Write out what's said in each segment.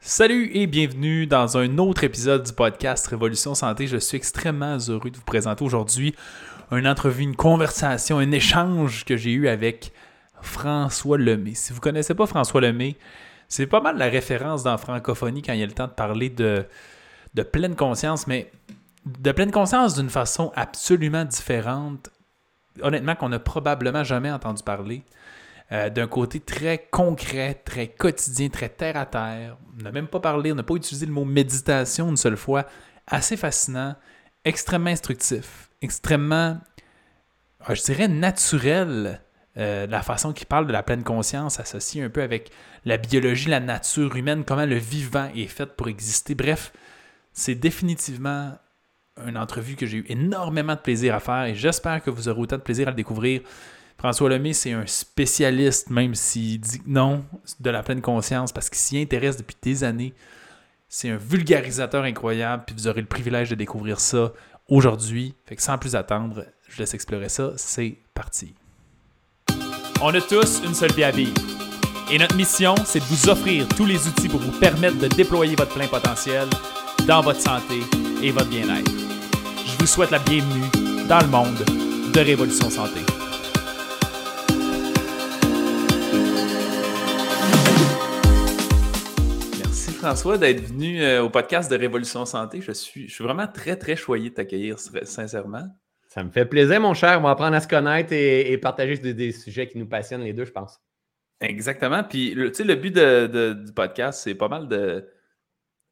Salut et bienvenue dans un autre épisode du podcast Révolution Santé. Je suis extrêmement heureux de vous présenter aujourd'hui une entrevue, une conversation, un échange que j'ai eu avec François Lemay. Si vous ne connaissez pas François Lemay, c'est pas mal la référence dans francophonie quand il y a le temps de parler de, de pleine conscience, mais de pleine conscience d'une façon absolument différente, honnêtement, qu'on n'a probablement jamais entendu parler. Euh, d'un côté très concret, très quotidien, très terre à terre. On n'a même pas parlé, on n'a pas utilisé le mot méditation une seule fois. Assez fascinant, extrêmement instructif, extrêmement, euh, je dirais, naturel. Euh, la façon qu'il parle de la pleine conscience associée un peu avec la biologie, la nature humaine, comment le vivant est fait pour exister. Bref, c'est définitivement une entrevue que j'ai eu énormément de plaisir à faire et j'espère que vous aurez autant de plaisir à le découvrir. François Lemay, c'est un spécialiste, même s'il dit non, de la pleine conscience, parce qu'il s'y intéresse depuis des années. C'est un vulgarisateur incroyable, puis vous aurez le privilège de découvrir ça aujourd'hui. Fait que sans plus attendre, je laisse explorer ça. C'est parti. On a tous une seule vie à vivre. Et notre mission, c'est de vous offrir tous les outils pour vous permettre de déployer votre plein potentiel dans votre santé et votre bien-être. Je vous souhaite la bienvenue dans le monde de Révolution Santé. François d'être venu euh, au podcast de Révolution Santé. Je suis, je suis vraiment très, très choyé de t'accueillir, sincèrement. Ça me fait plaisir, mon cher. On va apprendre à se connaître et, partager des, sujets qui nous passionnent les deux, je pense. Exactement. Puis, tu sais, le but du podcast, c'est pas mal de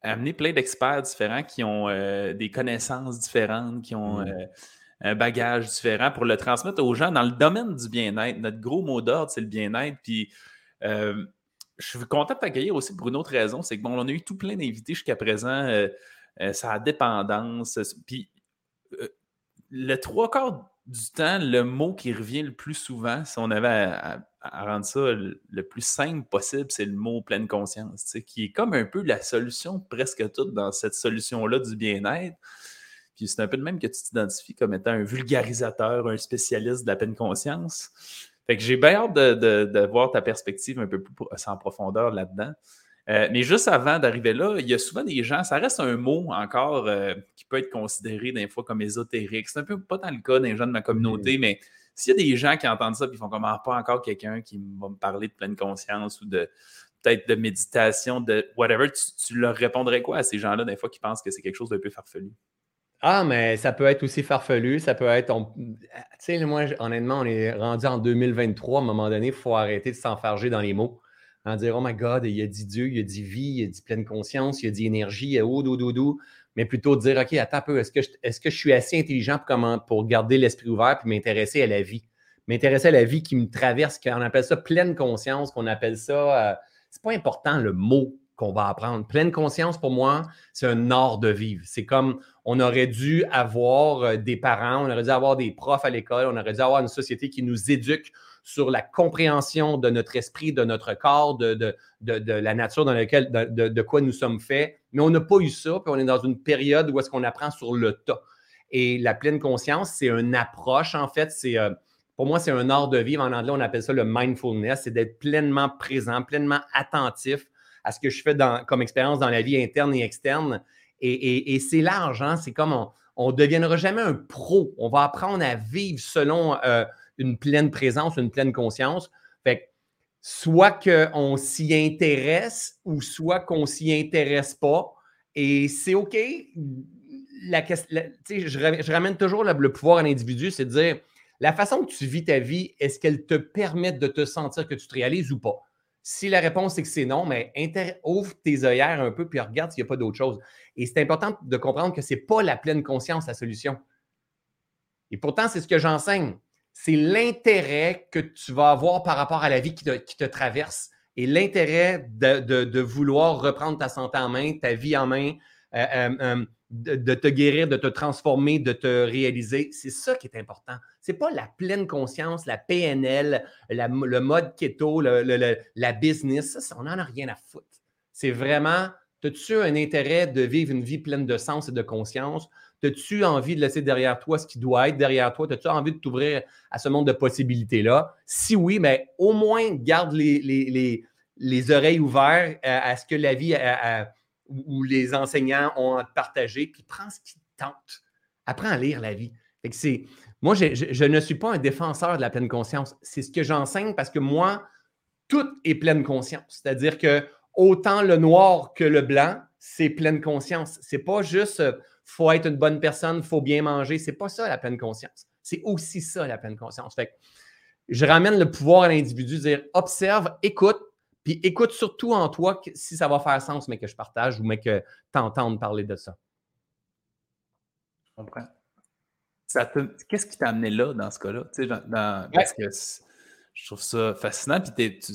amener plein d'experts différents qui ont euh, des connaissances différentes, qui ont mm. euh, un bagage différent pour le transmettre aux gens dans le domaine du bien-être. Notre gros mot d'ordre, c'est le bien-être. Puis, euh, je suis content de t'accueillir aussi pour une autre raison, c'est que bon, on a eu tout plein d'invités jusqu'à présent. ça dépendance. Puis, le trois quarts du temps, le mot qui revient le plus souvent, si on avait à, rendre ça le, plus simple possible, c'est le mot pleine conscience, qui est comme un peu la solution presque toute dans cette solution-là du bien-être. Puis c'est un peu de même que tu t'identifies comme étant un vulgarisateur, un spécialiste de la pleine conscience. Fait que j'ai bien hâte de, voir ta perspective un peu plus en profondeur là-dedans. Euh, mais juste avant d'arriver là, il y a souvent des gens, ça reste un mot encore euh, qui peut être considéré des fois comme ésotérique. C'est un peu pas dans le cas des gens de ma communauté, mm. mais s'il y a des gens qui entendent ça et font comme ah, pas encore quelqu'un qui va me parler de pleine conscience ou de peut-être de méditation, de whatever, tu, leur répondrais quoi à ces gens-là des fois qui pensent que c'est quelque chose d'un peu farfelu? Ah, mais ça peut être aussi farfelu, ça peut être. Tu sais, moi, honnêtement, on est rendu en 2023. À un moment donné, il faut arrêter de s'enfarger dans les mots en dire Oh my God, il a dit Dieu, il a dit vie, il a dit pleine conscience, il a dit énergie, il a oh, do, mais plutôt dire OK, attends un peu, est-ce que, je, est-ce que je suis assez intelligent pour, comment, pour garder l'esprit ouvert et m'intéresser à la vie? M'intéresser à la vie qui me traverse, qu'on appelle ça pleine conscience, qu'on appelle ça. Euh, c'est pas important le mot qu'on va apprendre. Pleine conscience, pour moi, c'est un art de vivre. C'est comme on aurait dû avoir euh, des parents, on aurait dû avoir des profs à l'école, on aurait dû avoir une société qui nous éduque sur la compréhension de notre esprit, de notre corps, de, la nature dans laquelle, de, quoi nous sommes faits. Mais on n'a pas eu ça, puis on est dans une période où est-ce qu'on apprend sur le tas. Et la pleine conscience, c'est une approche, en fait, c'est... Euh, pour moi, c'est un art de vivre. En anglais, on appelle ça le mindfulness. C'est d'être pleinement présent, pleinement attentif à ce que je fais comme expérience dans la vie interne et externe. Et, c'est large, hein? c'est comme on ne deviendra jamais un pro. On va apprendre à vivre selon euh, une pleine présence, une pleine conscience. Fait que soit qu'on s'y intéresse ou soit qu'on s'y intéresse pas. Et c'est OK. La, je, je, ramène toujours le, pouvoir à l'individu, c'est de dire la façon que tu vis ta vie, est-ce qu'elle te permet de te sentir que tu te réalises ou pas? Si la réponse est que c'est non, mais ouvre tes œillères un peu puis regarde s'il n'y a pas d'autre chose. Et c'est important de comprendre que ce n'est pas la pleine conscience la solution. Et pourtant, c'est ce que j'enseigne c'est l'intérêt que tu vas avoir par rapport à la vie qui te, traverse et l'intérêt de, vouloir reprendre ta santé en main, ta vie en main, euh, euh, euh, de, te guérir, de te transformer, de te réaliser. C'est ça qui est important. Ce n'est pas la pleine conscience, la PNL, le mode keto, la business. Ça, on n'en a rien à foutre. C'est vraiment, as-tu un intérêt de vivre une vie pleine de sens et de conscience? As-tu envie de laisser derrière toi ce qui doit être derrière toi? As-tu envie de t'ouvrir à ce monde de possibilités-là? Si oui, mais au moins garde les, les oreilles ouvertes à, ce que la vie ou les enseignants ont à te partager, puis prends ce qui te tente. Apprends à lire la vie. c'est, moi, je, ne suis pas un défenseur de la pleine conscience. C'est ce que j'enseigne parce que moi, tout est pleine conscience. C'est-à-dire que autant le noir que le blanc, c'est pleine conscience. C'est pas juste euh, faut être une bonne personne, faut bien manger. C'est pas ça la pleine conscience. C'est aussi ça la pleine conscience. Fait je ramène le pouvoir à l'individu, dire observe, écoute, puis écoute surtout en toi si ça va faire sens, mais que je partage ou mais que tu entends parler de ça. Je comprends. Qu'est-ce qui t'a amené là dans ce cas-là? Parce que je trouve ça fascinant. Puis tu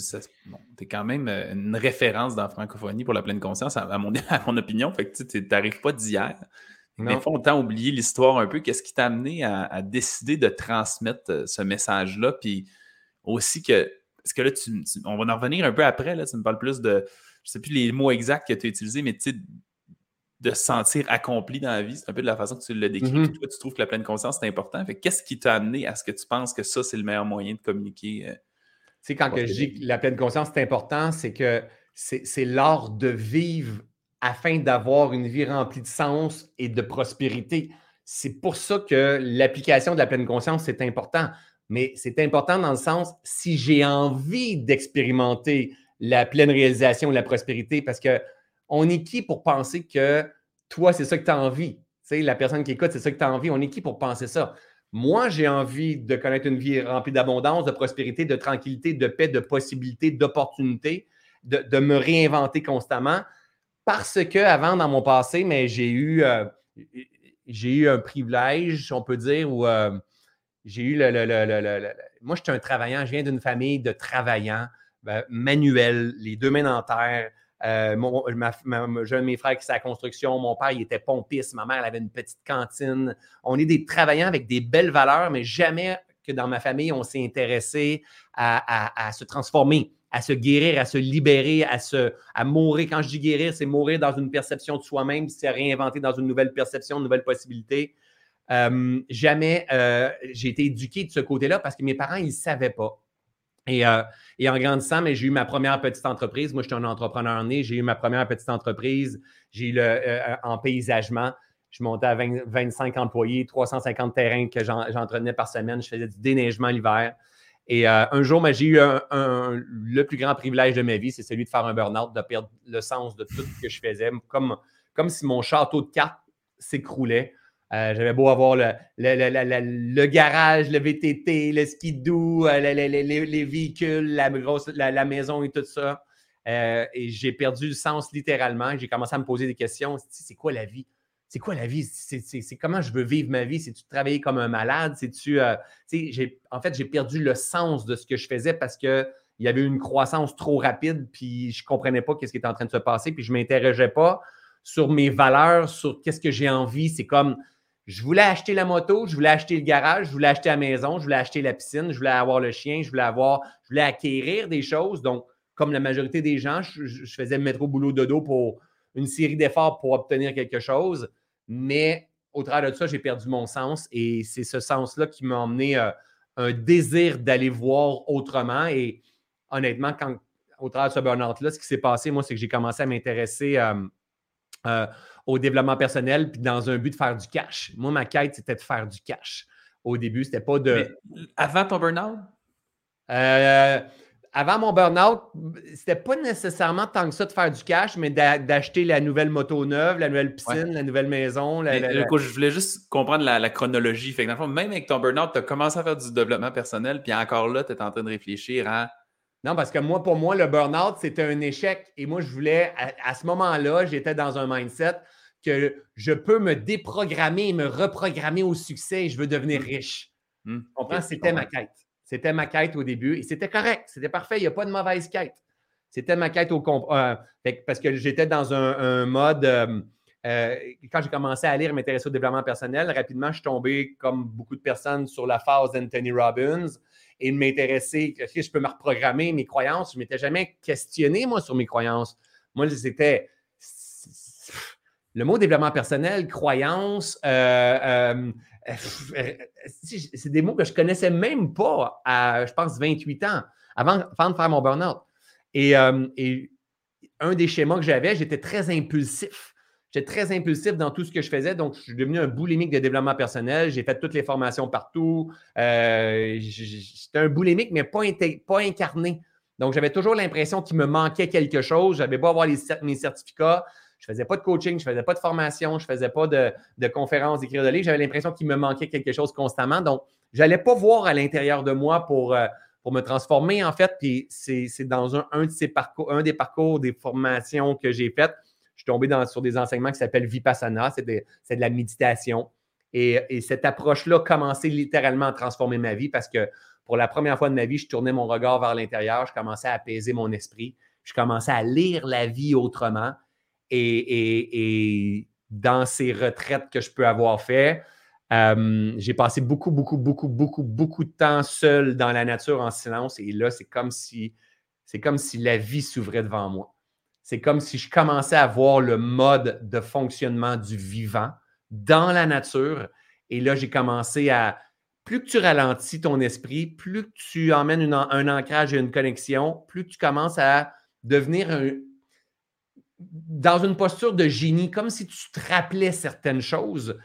es, quand même euh, une référence dans la francophonie pour la pleine conscience, à, mon, opinion. Fait que tu n'arrives pas d'hier. Mais il faut autant oublier l'histoire un peu. Qu'est-ce qui t'a amené à, décider de transmettre euh, ce message-là? Puis aussi que, parce que là, on va en revenir un peu après, là, tu me parles plus de, je ne sais plus les mots exacts que tu as utilisés, mais tu sais, de se sentir accompli dans la vie. C'est un peu de la façon que tu l'as décrit. Mm-hmm. Toi, tu trouves que la pleine conscience, c'est important. Qu'est-ce qui t'a amené à ce que tu penses que ça, c'est le meilleur moyen de communiquer? Euh, tu sais, quand que je dis que la pleine conscience, c'est important, c'est que c'est l'art de vivre afin d'avoir une vie remplie de sens et de prospérité. C'est pour ça que l'application de la pleine conscience, c'est important. Mais c'est important dans le sens, si j'ai envie d'expérimenter la pleine réalisation, la prospérité, parce que on est qui pour penser que toi, c'est ça que tu as envie? sais, la personne qui écoute, c'est ça que tu as envie. On est qui pour penser ça? Moi, j'ai envie de connaître une vie remplie d'abondance, de prospérité, de tranquillité, de paix, de possibilités, d'opportunités, de, me réinventer constamment. Parce que avant, dans mon passé, mais j'ai eu, euh, j'ai eu un privilège, on peut dire, où euh, j'ai eu le, Moi, je suis un travaillant, je viens d'une famille de travaillants, ben, manuels, les deux mains en terre. Euh, j'ai un de mes frères qui est à la construction. Mon père, il était pompiste. Ma mère, elle avait une petite cantine. On est des travaillants avec des belles valeurs, mais jamais que dans ma famille, on s'est intéressé à, se transformer, à se guérir, à se libérer, à, se, à mourir. Quand je dis guérir, c'est mourir dans une perception de soi-même, c'est réinventer dans une nouvelle perception, une nouvelle possibilité. Euh, jamais euh, j'ai été éduqué de ce côté-là parce que mes parents, ils ne savaient pas. Euh, et, en grandissant, mais j'ai eu ma première petite entreprise. Moi, je suis un entrepreneur né. J'ai eu ma première petite entreprise. J'ai eu le, en paysagement. Je montais à 25 employés, 350 terrains que j'entraînais par semaine. Je faisais du déneigement l'hiver. Et un jour, j'ai eu le plus grand privilège de ma vie, c'est celui de faire un burn-out, de perdre le sens de tout ce que je faisais, comme, comme si mon château de cartes s'écroulait. Euh, j'avais beau avoir le, le, garage, le VTT, le skidoo, euh, les, véhicules, la, grosse, la, maison et tout ça. Euh, et j'ai perdu le sens littéralement. J'ai commencé à me poser des questions. C'est quoi la vie? C'est quoi la vie? C'est comment je veux vivre ma vie? C'est-tu travailler comme un malade? C'est-tu. en fait, j'ai perdu le sens de ce que je faisais parce qu'il y avait une croissance trop rapide, puis je ne comprenais pas ce qui était en train de se passer, puis je ne m'interrogeais pas sur mes valeurs, sur qu'est-ce que j'ai envie. C'est comme je voulais acheter la moto, je voulais acheter le garage, je voulais acheter la maison, je voulais acheter la piscine, je voulais avoir le chien, je voulais avoir, je voulais acquérir des choses. Donc, comme la majorité des gens, je, faisais me mettre au boulot de dos pour une série d'efforts pour obtenir quelque chose. Mais au travers de ça, j'ai perdu mon sens et c'est ce sens-là qui m'a emmené euh, un désir d'aller voir autrement. Et honnêtement, quand, au travers de ce burn-out-là, ce qui s'est passé, moi, c'est que j'ai commencé à m'intéresser euh, euh, au développement personnel, puis dans un but de faire du cash. Moi, ma quête, c'était de faire du cash. Au début, c'était pas de. avant ton burn-out? Euh, avant mon burn-out, c'était pas nécessairement tant que ça de faire du cash, mais d'acheter la nouvelle moto neuve, la nouvelle piscine, la nouvelle maison. je voulais juste comprendre la, chronologie. Fait que, même avec ton burn-out, tu as commencé à faire du développement personnel, puis encore là, tu es en train de réfléchir à. Non, parce que moi, pour moi, le burn-out, c'était un échec. Et moi, je voulais, à ce moment-là, j'étais dans un mindset que je peux me déprogrammer et me reprogrammer au succès et je veux devenir mmh. riche. Mmh. C'était ma quête. C'était ma quête au début et c'était correct. C'était parfait. Il n'y a pas de mauvaise quête. C'était ma quête au euh, parce que j'étais dans un, mode. Euh, euh, quand j'ai commencé à lire et m'intéresser au développement personnel, rapidement, je suis tombé, comme beaucoup de personnes, sur la phase d'Anthony Robbins et de m'intéresser, est-ce je peux me reprogrammer mes croyances? Je ne m'étais jamais questionné, moi, sur mes croyances. Moi, c'était le mot développement personnel, croyance, euh, euh, euh, c'est des mots que je ne connaissais même pas à, je pense, 28 ans, avant, de faire mon burn-out. Et, un des schémas que j'avais, j'étais très impulsif. J'étais très impulsif dans tout ce que je faisais, donc je suis devenu un boulimique de développement personnel. J'ai fait toutes les formations partout. J'étais un boulimique, mais pas, pas incarné. Donc, j'avais toujours l'impression qu'il me manquait quelque chose. J'avais beau avoir les, mes certificats. Je faisais pas de coaching, je faisais pas de formation, je faisais pas de, de conférences, d'écrire de livres. J'avais l'impression qu'il me manquait quelque chose constamment. Donc, je n'allais pas voir à l'intérieur de moi pour, euh, pour me transformer, en fait. Puis, c'est dans un, un, de ces parcours, un des parcours des formations que j'ai faites je suis tombé sur des enseignements qui s'appellent Vipassana, c'est de, la méditation. Et, cette approche-là a commencé littéralement à transformer ma vie parce que pour la première fois de ma vie, je tournais mon regard vers l'intérieur, je commençais à apaiser mon esprit, je commençais à lire la vie autrement. Et, dans ces retraites que je peux avoir fait, euh, j'ai passé beaucoup, beaucoup, beaucoup, beaucoup, beaucoup de temps seul dans la nature en silence. Et là, c'est comme si c'est comme si la vie s'ouvrait devant moi. C'est comme si je commençais à voir le mode de fonctionnement du vivant dans la nature. Et là, j'ai commencé à, plus que tu ralentis ton esprit, plus que tu emmènes un ancrage et une connexion, plus tu commences à devenir un, dans une posture de génie, comme si tu te rappelais certaines choses.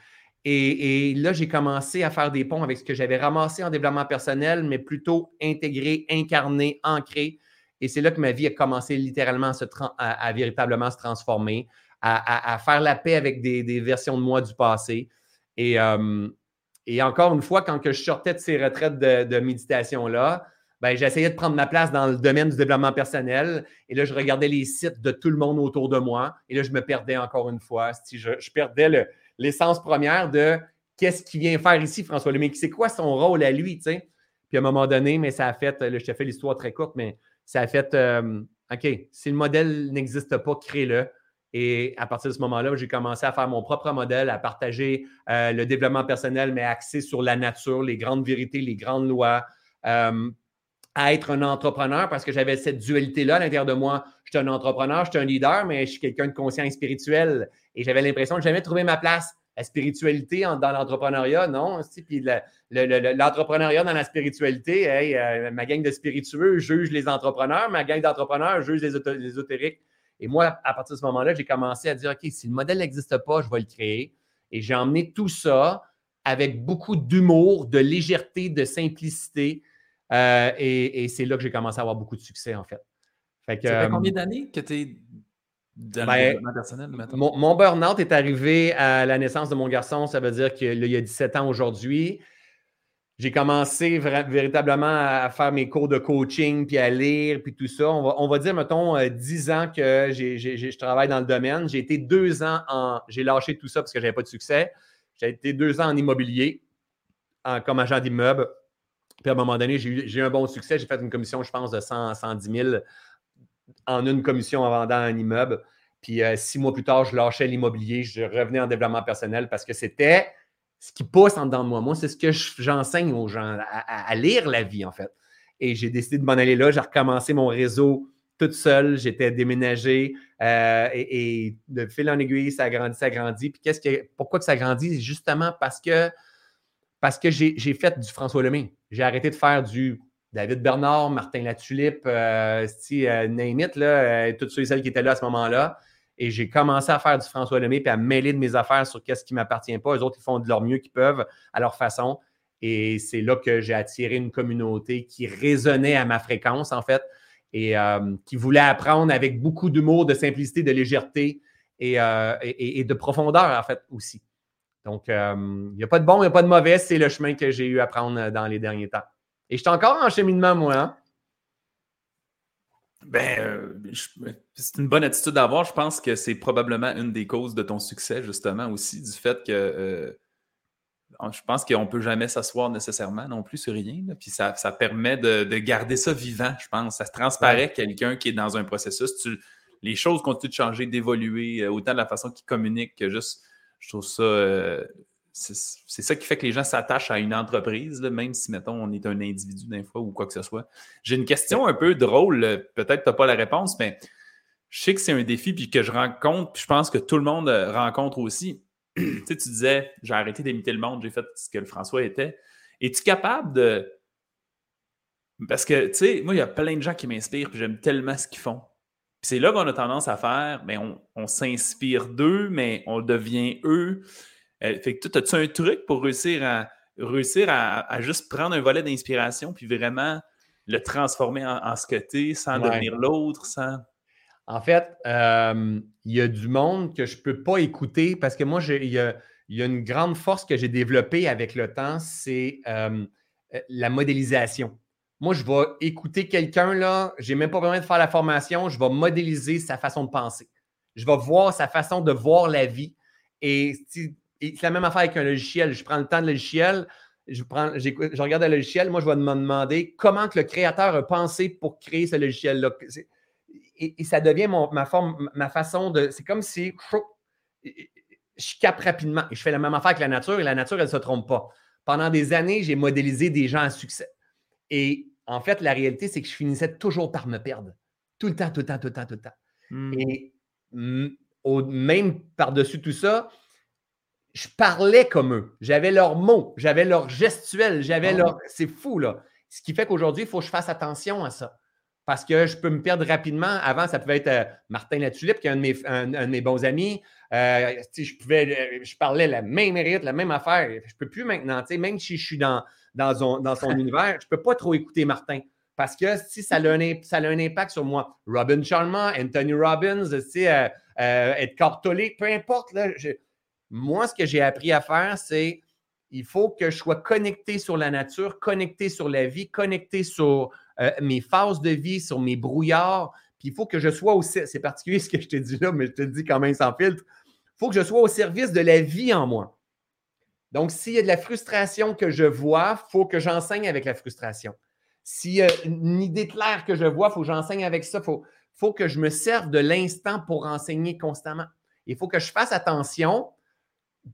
Et, là, j'ai commencé à faire des ponts avec ce que j'avais ramassé en développement personnel, mais plutôt intégré, incarné, ancré et c'est là que ma vie a commencé littéralement à, véritablement se transformer, à, faire la paix avec des, versions de moi du passé. Et, euh, encore une fois, quand je sortais de ces retraites de, méditation-là, j'essayais de prendre ma place dans le domaine du développement personnel. Et là, je regardais les sites de tout le monde autour de moi. Et là, je me perdais encore une fois. Je, je perdais l'essence première de qu'est-ce qu'il vient faire ici, François Lemay. C'est quoi son rôle à lui, tu sais? Puis à un moment donné, mais ça a fait, là, je te fais l'histoire très courte, mais ça a fait euh, OK, si le modèle n'existe pas, crée-le. Et à partir de ce moment-là, j'ai commencé à faire mon propre modèle, à partager euh, le développement personnel, mais axé sur la nature, les grandes vérités, les grandes lois, euh, à être un entrepreneur parce que j'avais cette dualité-là à l'intérieur de moi. Je suis un entrepreneur, je suis un leader, mais je suis quelqu'un de conscient et spirituel. Et j'avais l'impression de jamais trouver ma place la spiritualité dans l'entrepreneuriat, non. Puis l'entrepreneuriat dans la spiritualité, euh, ma gang de spiritueux juge les entrepreneurs, ma gang d'entrepreneurs juge les, ésotériques. Et moi, à partir de ce moment-là, j'ai commencé à dire, OK, si le modèle n'existe pas, je vais le créer. Et j'ai emmené tout ça avec beaucoup d'humour, de légèreté, de simplicité. Euh, et, c'est là que j'ai commencé à avoir beaucoup de succès, en fait. Fait ça fait combien euh, d'années que tu es ben, mon, mon burn-out est arrivé à la naissance de mon garçon. Ça veut dire qu'il y a 17 ans aujourd'hui. J'ai commencé véritablement à faire mes cours de coaching, puis à lire, puis tout ça. On va, dire, mettons, 10 euh, ans que je travaille dans le domaine. J'ai été deux ans en. J'ai lâché tout ça parce que je n'avais pas de succès. J'ai été deux ans en immobilier, comme agent d'immeuble. Puis à un moment donné, j'ai eu, un bon succès. J'ai fait une commission, je pense, de 100, 110 000 en une commission en vendant un immeuble. Puis euh, six mois plus tard, je lâchais l'immobilier, je revenais en développement personnel parce que c'était ce qui pousse en dedans de moi. Moi, c'est ce que j'enseigne aux gens, à, lire la vie, en fait. Et j'ai décidé de m'en aller là. J'ai recommencé mon réseau toute seule. J'étais déménagé euh, et, de fil en aiguille, ça a grandi, ça a grandi. Puis qu'est-ce que, pourquoi que ça grandit? Justement parce que, parce que j'ai, fait du François Lemay. J'ai arrêté de faire du David Bernard, Martin Latulippe, euh, euh, Name là, euh, toutes ceux et celles qui étaient là à ce moment-là. Et j'ai commencé à faire du François Lemay puis à mêler de mes affaires sur qu'est-ce qui ne m'appartient pas. Les autres, ils font de leur mieux qu'ils peuvent à leur façon. Et c'est là que j'ai attiré une communauté qui résonnait à ma fréquence, en fait, et euh, qui voulait apprendre avec beaucoup d'humour, de simplicité, de légèreté et, et, de profondeur, en fait, aussi. Donc, il n'y a pas de bon, il n'y a pas de mauvais. C'est le chemin que j'ai eu à prendre dans les derniers temps. Et je suis encore en cheminement, moi. Hein? Ben, euh, c'est une bonne attitude à avoir. Je pense que c'est probablement une des causes de ton succès, justement, aussi, du fait que euh, je pense qu'on ne peut jamais s'asseoir nécessairement non plus sur rien. Puis ça, permet de, garder ça vivant, je pense. Ça se transparaît quelqu'un qui est dans un processus. les choses continuent de changer, d'évoluer, euh, autant de la façon qu'il communique que juste. Je trouve ça c'est ça qui fait que les gens s'attachent à une entreprise, même si, mettons, on est un individu d'un fois ou quoi que ce soit. J'ai une question un peu drôle, peut-être que tu n'as pas la réponse, mais je sais que c'est un défi puis que je rencontre, puis je pense que tout le monde euh, rencontre aussi. tu sais, tu disais, j'ai arrêté d'imiter le monde, j'ai fait ce que le François était. Es-tu capable de Parce que, tu sais, moi, il y a plein de gens qui m'inspirent, puis j'aime tellement ce qu'ils font. C'est là qu'on a tendance à faire, mais ben, on, s'inspire d'eux, mais on devient eux. Euh, fait que toi, as-tu un truc pour réussir à réussir à, juste prendre un volet d'inspiration puis vraiment le transformer en, ce que sans devenir l'autre, sans? En fait, euh, il y a du monde que je ne peux pas écouter parce que moi, il y a, une grande force que j'ai développée avec le temps, c'est euh, la modélisation. Moi, je vais écouter quelqu'un, là, je n'ai même pas besoin de faire la formation, je vais modéliser sa façon de penser. Je vais voir sa façon de voir la vie. Et, c'est la même affaire avec un logiciel. Je prends le temps de logiciel, je, prends, je regarde le logiciel, moi, je vais me demander comment que le créateur a pensé pour créer ce logiciel-là. Et, ça devient ma, forme, ma façon de. C'est comme si je capte rapidement. Et je fais la même affaire avec la nature et la nature, elle ne se trompe pas. Pendant des années, j'ai modélisé des gens à succès. Et en fait, la réalité, c'est que je finissais toujours par me perdre. Tout le temps, tout le temps, tout le temps, tout le temps. Hmm. Et même par-dessus tout ça, je parlais comme eux. J'avais leurs mots, j'avais leurs gestuels, j'avais ah leur. C'est fou, là. Ce qui fait qu'aujourd'hui, il faut que je fasse attention à ça. Parce que je peux me perdre rapidement. Avant, ça pouvait être euh, Martin Latulippe, qui est un de mes, bons amis. Euh, je, pouvais, je parlais la même rythme, la même affaire. Je ne peux plus maintenant. Même si je suis dans, dans son, dans son univers, je ne peux pas trop écouter Martin. Parce que si ça a un, ça a un impact sur moi. Robin Sharma, Anthony Robbins, euh, euh, Edgar Tolle, peu importe. Là, moi, ce que j'ai appris à faire, c'est il faut que je sois connecté sur la nature, connecté sur la vie, connecté sur euh, mes phases de vie, sur mes brouillards. Puis il faut que je sois aussi, c'est particulier ce que je te dis là, mais je te le dis quand même sans filtre. Il faut que je sois au service de la vie en moi. Donc, s'il y a de la frustration que je vois, il faut que j'enseigne avec la frustration. S'il y a une idée claire que je vois, il faut que j'enseigne avec ça. Il faut, faut, que je me serve de l'instant pour enseigner constamment. Il faut que je fasse attention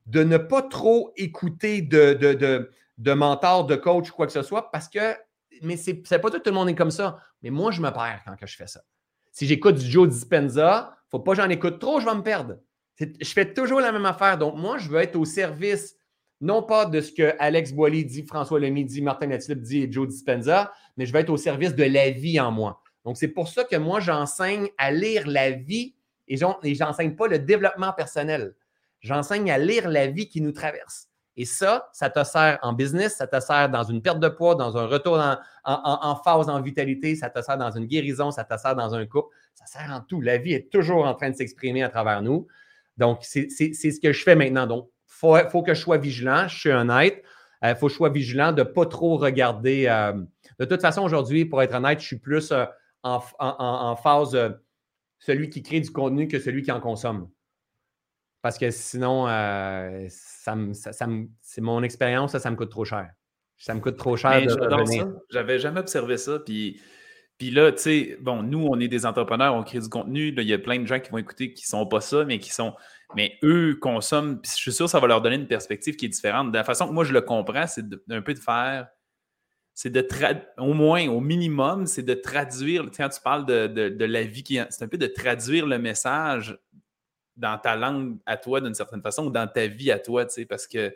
de ne pas trop écouter de, de, de, de mentor, de coach, quoi que ce soit, parce que, mais c'est pas tout, tout le monde est comme ça. Mais moi, je me perds quand je fais ça. Si j'écoute du Joe Dispenza, faut pas que j'en écoute trop, je vais me perdre. Je fais toujours la même affaire. Donc, moi, je veux être au service non pas de ce que Alex Boily dit, François Lamy dit, Martin Latulippe dit et Joe Dispenza, mais je vais être au service de la vie en moi. Donc, c'est pour ça que moi, j'enseigne à lire la vie et je n'enseigne pas le développement personnel. J'enseigne à lire la vie qui nous traverse. Et ça, ça te sert en business, ça te sert dans une perte de poids, dans un retour en, en, phase, en vitalité, ça te sert dans une guérison, ça te sert dans un couple, ça sert en tout. La vie est toujours en train de s'exprimer à travers nous. Donc, c'est ce que je fais maintenant. Donc, faut, faut que je sois vigilant, je suis honnête. Il euh, faut que je sois vigilant de ne pas trop regarder. Euh, de toute façon, aujourd'hui, pour être honnête, je suis plus euh, en, phase celui qui crée du contenu que celui qui en consomme. Parce que sinon, ça, c'est mon expérience, ça, ça me coûte trop cher. Ça me coûte trop cher de revenir. J'avais jamais observé ça. Puis, puis là, tu sais, bon, nous, on est des entrepreneurs, on crée du contenu. il y a plein de gens qui vont écouter qui ne sont pas ça, mais qui sont mais eux consomment, puis je suis sûr que ça va leur donner une perspective qui est différente. De la façon que moi je le comprends, c'est un peu de faire, c'est de au moins, au minimum, c'est de traduire, quand tu parles de, la vie, qui c'est un peu de traduire le message dans ta langue à toi d'une certaine façon ou dans ta vie à toi, tu sais, parce que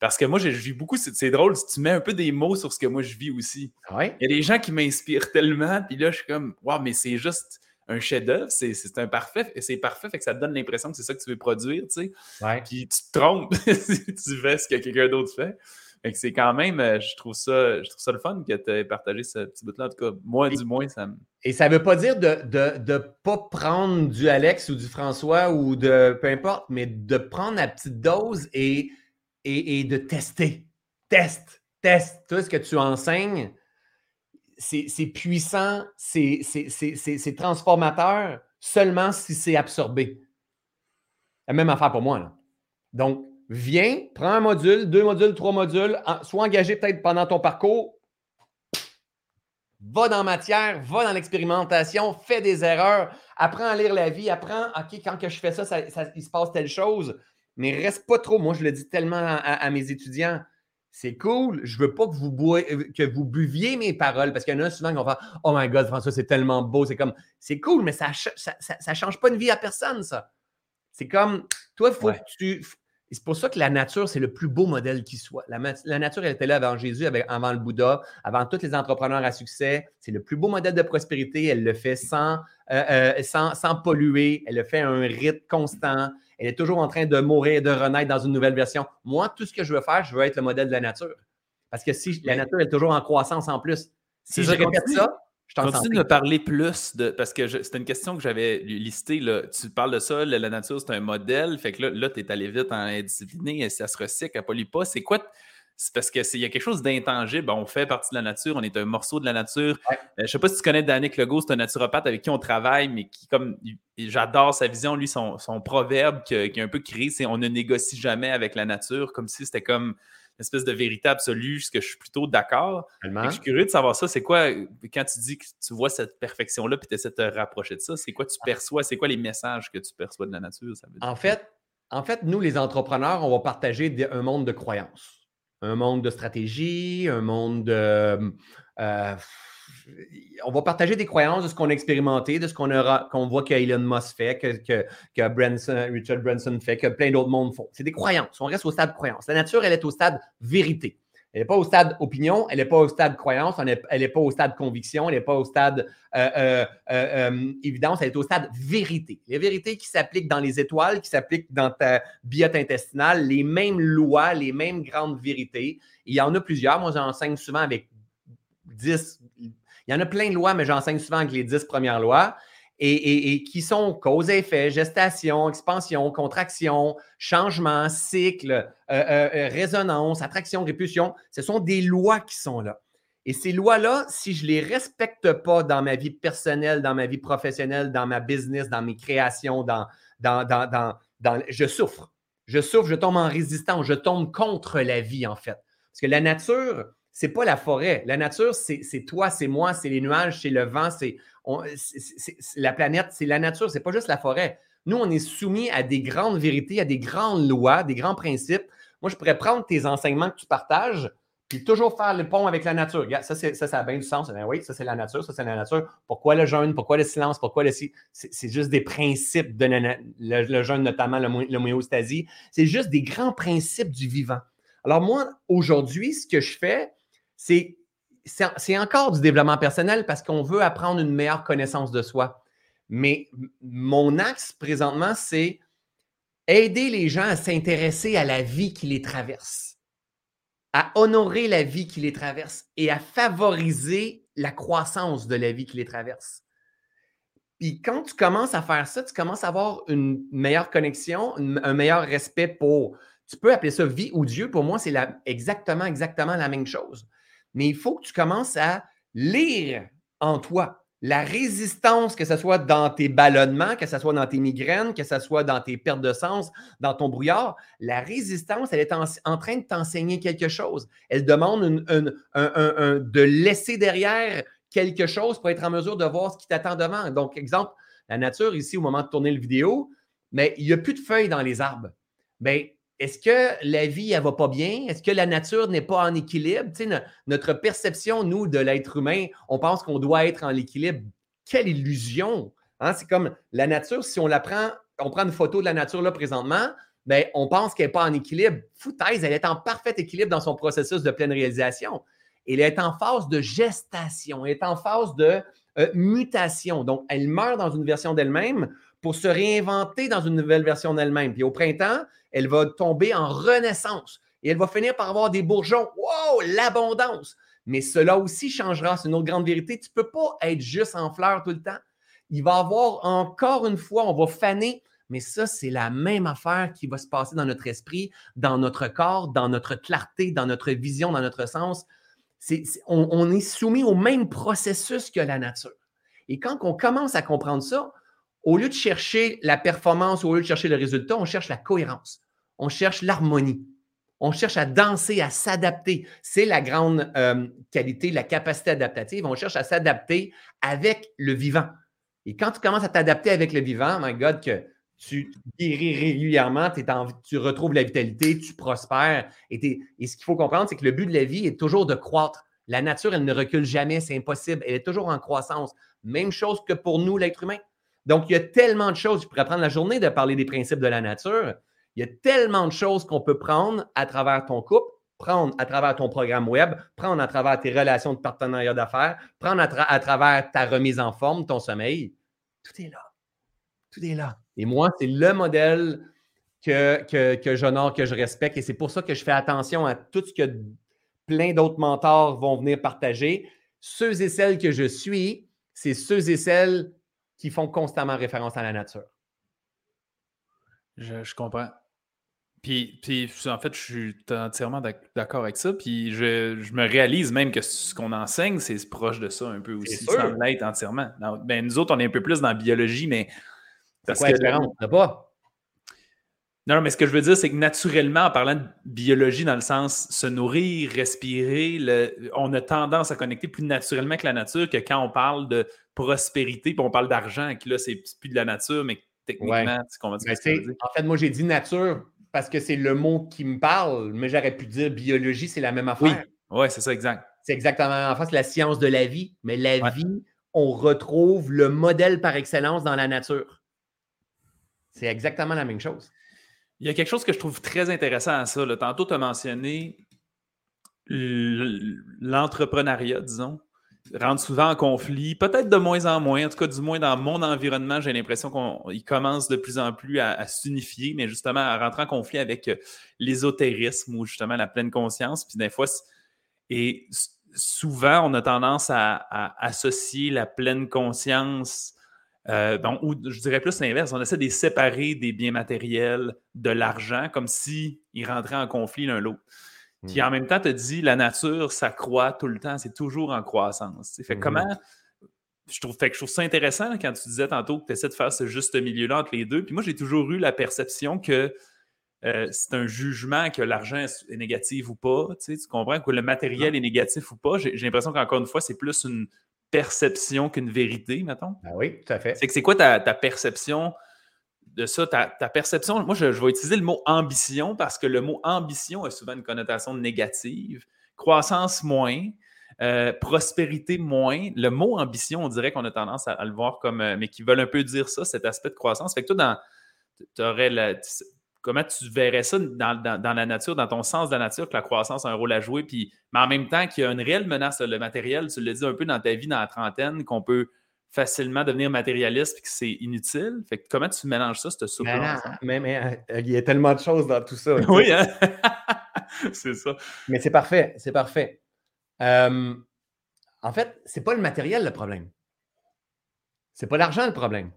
parce que moi, je vis beaucoup, c'est drôle, si tu mets un peu des mots sur ce que moi je vis aussi. Il y a des gens qui m'inspirent tellement, puis là, je suis comme, waouh, mais c'est juste, un chef-d'œuvre, c'est un parfait, c'est parfait, fait que ça te donne l'impression que c'est ça que tu veux produire, tu sais. Puis tu te trompes si tu fais ce que quelqu'un d'autre fait. C'est quand même, euh, je trouve ça, je trouve ça le fun que tu aies partagé ce petit bout-là. En tout cas, moi, du moins, ça me. Et ça ne veut pas dire de ne de, pas prendre du Alex ou du François ou de peu importe, mais de prendre la petite dose et, et, et de tester. Teste, teste. Tout ce que tu enseignes, c'est puissant, c'est transformateur seulement si c'est absorbé. La même affaire pour moi. Là. Donc, viens, prends un module, deux modules, trois modules, sois engagé peut-être pendant ton parcours, va dans matière, va dans l'expérimentation, fais des erreurs, apprends à lire la vie, apprends, OK, quand que je fais ça, il se passe telle chose, mais reste pas trop. Moi, je le dis tellement à mes étudiants c'est cool. Je veux pas que vous, euh, que vous buviez mes paroles parce qu'il y en a souvent qui vont faire Oh my God, François, c'est tellement beau. C'est comme, c'est cool, mais ça, ça, ça, change pas une vie à personne, ça. C'est comme, toi, il faut que tu. Et c'est pour ça que la nature, c'est le plus beau modèle qui soit. La, nature, elle était là avant Jésus, avant le Bouddha, avant tous les entrepreneurs à succès. C'est le plus beau modèle de prospérité. Elle le fait sans, euh, euh, sans, sans, polluer. Elle le fait à un rythme constant. Elle est toujours en train de mourir et de renaître dans une nouvelle version. Moi, tout ce que je veux faire, je veux être le modèle de la nature. Parce que si la nature est toujours en croissance en plus, si je répète ça, je Continue de me parler plus de. Parce que c'était une question que j'avais listée. Là. Tu parles de ça, la nature, c'est un modèle. Fait que là, là tu es allé vite en indiscipliné, ça se recycle, elle pollue pas. C'est quoi? C'est parce qu'il y a quelque chose d'intangible. On fait partie de la nature, on est un morceau de la nature. Euh, je ne sais pas si tu connais Danick Legault, c'est un naturopathe avec qui on travaille, mais qui, comme j'adore sa vision, lui, son, son proverbe qui, qui, est un peu créé, c'est on ne négocie jamais avec la nature, comme si c'était comme espèce de vérité absolue, ce que je suis plutôt d'accord. Je suis curieux de savoir ça. C'est quoi, quand tu dis que tu vois cette perfection-là puis tu essaies de te rapprocher de ça, c'est quoi tu ah. perçois? C'est quoi les messages que tu perçois de la nature? En, fait, en fait, nous, les entrepreneurs, on va partager un monde de croyances, un monde de stratégie, un monde de. Euh, on va partager des croyances de ce qu'on a expérimenté, de ce qu'on voit qu'Elon Musk fait, que, que, Richard Branson fait, que plein d'autres mondes font. C'est des croyances. On reste au stade croyance. La nature, elle est au stade vérité. Elle n'est pas au stade opinion, elle n'est pas au stade croyance, elle n'est pas au stade conviction, elle n'est pas au stade euh, euh, euh, évidence, elle est au stade vérité. Les vérités qui s'appliquent dans les étoiles, qui s'appliquent dans ta biote intestinale, les mêmes lois, les mêmes grandes vérités. Il y en a plusieurs. Moi, j'enseigne souvent avec 10, il y en a plein de lois, mais j'enseigne souvent avec les dix premières lois. Et, qui sont cause et effet, gestation, expansion, contraction, changement, cycle, euh, euh, euh, résonance, attraction, répulsion. Ce sont des lois qui sont là. Et ces lois-là, si je ne les respecte pas dans ma vie personnelle, dans ma vie professionnelle, dans ma business, dans mes créations, dans, dans, dans, dans je souffre. Je souffre, je tombe en résistance, je tombe contre la vie, en fait. Parce que la nature, c'est pas la forêt. La nature, c'est toi, c'est moi, c'est les nuages, c'est le vent, c'est la planète, c'est la nature, c'est pas juste la forêt. Nous, on est soumis à des grandes vérités, à des grandes lois, des grands principes. Moi, je pourrais prendre tes enseignements que tu partages, puis toujours faire le pont avec la nature. ça, ça, a bien du sens. Ben oui, ça, c'est la nature, ça, c'est la nature. Pourquoi le jeûne? Pourquoi le silence? Pourquoi le... C'est juste des principes de le, jeûne, notamment l'homéostasie. C'est juste des grands principes du vivant. Alors moi, aujourd'hui, ce que je fais, c'est, encore du développement personnel parce qu'on veut apprendre une meilleure connaissance de soi. Mais mon axe présentement, c'est aider les gens à s'intéresser à la vie qui les traverse, à honorer la vie qui les traverse et à favoriser la croissance de la vie qui les traverse. Puis quand tu commences à faire ça, tu commences à avoir une meilleure connexion, un meilleur respect pour, tu peux appeler ça vie ou Dieu. Pour moi, c'est exactement, exactement la même chose mais il faut que tu commences à lire en toi la résistance, que ce soit dans tes ballonnements, que ce soit dans tes migraines, que ce soit dans tes pertes de sens, dans ton brouillard, la résistance, elle est en, train de t'enseigner quelque chose. Elle demande de laisser derrière quelque chose pour être en mesure de voir ce qui t'attend devant. Donc, exemple, la nature, ici, au moment de tourner le vidéo, mais il n'y a plus de feuilles dans les arbres. Bien, est-ce que la vie, elle va pas bien? Est-ce que la nature n'est pas en équilibre? notre perception, nous, de l'être humain, on pense qu'on doit être en équilibre. Quelle illusion! Hein? C'est comme la nature, si on la prend, on prend une photo de la nature là présentement, bien, on pense qu'elle n'est pas en équilibre. Foutaise, elle est en parfait équilibre dans son processus de pleine réalisation. Elle est en phase de gestation, elle est en phase de euh, mutation. Donc, elle meurt dans une version d'elle-même pour se réinventer dans une nouvelle version d'elle-même. Puis au printemps, elle va tomber en renaissance et elle va finir par avoir des bourgeons. Wow, l'abondance! Mais cela aussi changera. C'est une autre grande vérité. Tu ne peux pas être juste en fleurs tout le temps. Il va avoir encore une fois, on va faner. Mais ça, c'est la même affaire qui va se passer dans notre esprit, dans notre corps, dans notre clarté, dans notre vision, dans notre sens. on est soumis au même processus que la nature. Et quand on commence à comprendre ça, au lieu de chercher la performance, au lieu de chercher le résultat, on cherche la cohérence, on cherche l'harmonie, on cherche à danser, à s'adapter. C'est la grande euh, qualité, la capacité adaptative. On cherche à s'adapter avec le vivant. Et quand tu commences à t'adapter avec le vivant, my God, que tu guéris régulièrement, tu retrouves la vitalité, tu prospères. Et, et ce qu'il faut comprendre, c'est que le but de la vie est toujours de croître. La nature, elle ne recule jamais, c'est impossible. Elle est toujours en croissance. Même chose que pour nous, l'être humain. Donc, il y a tellement de choses. Je pourrais prendre la journée de parler des principes de la nature. Il y a tellement de choses qu'on peut prendre à travers ton couple, prendre à travers ton programme web, prendre à travers tes relations de partenariat d'affaires, prendre à, travers ta remise en forme, ton sommeil. Tout est là. Tout est là. Et moi, c'est le modèle que, que, que j'honore, que je respecte. Et c'est pour ça que je fais attention à tout ce que plein d'autres mentors vont venir partager. Ceux et celles que je suis, c'est ceux et celles qui font constamment référence à la nature. Je, comprends. Puis, puis, en fait, je suis entièrement d'accord avec ça. Puis, je, me réalise même que ce qu'on enseigne, c'est proche de ça un peu aussi, sans l'être entièrement. ben, nous autres, on est un peu plus dans la biologie, mais. Parce quoi, que. pas? Non, mais ce que je veux dire, c'est que naturellement, en parlant de biologie dans le sens se nourrir, respirer, on a tendance à connecter plus naturellement que la nature que quand on parle de prospérité, puis on parle d'argent, que là, c'est plus de la nature, mais techniquement, c'est qu'on va dire. en fait, moi, j'ai dit nature parce que c'est le mot qui me parle, mais j'aurais pu dire biologie, c'est la même affaire. Oui, ouais, c'est ça, exact. C'est exactement. En fait, c'est la science de la vie, mais la vie, on retrouve le modèle par excellence dans la nature. C'est exactement la même chose. Il y a quelque chose que je trouve très intéressant à ça. Tantôt, tu as mentionné l'entrepreneuriat, disons, rentre souvent en conflit, peut-être de moins en moins, en tout cas du moins dans mon environnement, j'ai l'impression qu'il commence de plus en plus à, s'unifier, mais justement à rentrer en conflit avec euh, l'ésotérisme ou justement la pleine conscience. Puis des fois, et souvent, on a tendance à associer la pleine conscience euh, ou je dirais plus l'inverse, on essaie de les séparer des biens matériels, de l'argent, comme s'ils rentraient en conflit l'un l'autre. Puis en hmm. même temps, tu dit, la nature, ça croît tout le temps, c'est toujours en croissance. Fait hmm. comment. Je trouve, fait que je trouve ça intéressant quand tu disais tantôt que tu essaies de faire ce juste milieu-là entre les deux. Puis moi, j'ai toujours eu la perception que euh, c'est un jugement que l'argent est négatif ou pas. Tu, comprends que le matériel est négatif ou pas. J'ai l'impression qu'encore une fois, c'est plus une perception qu'une vérité, mettons. Ah oui, tout à fait. C'est que c'est quoi ta, perception de ça? Ta, perception, moi, je, vais utiliser le mot ambition parce que le mot ambition a souvent une connotation négative. Croissance moins, euh, prospérité moins. Le mot ambition, on dirait qu'on a tendance à, le voir comme, euh, mais qui veulent un peu dire ça, cet aspect de croissance. Fait que toi, dans, tu aurais la, comment tu verrais ça dans, la nature, dans ton sens de la nature, que la croissance a un rôle à jouer, puis, mais en même temps qu'il y a une réelle menace sur le matériel, tu le dis un peu dans ta vie dans la trentaine, qu'on peut facilement devenir matérialiste et que c'est inutile. Fait que comment tu mélanges ça, cette soupe mais, mais, euh, il y a tellement de choses dans tout ça. oui, hein? c'est ça. Mais c'est parfait, c'est parfait. en fait, c'est pas le matériel le problème. C'est pas l'argent le problème.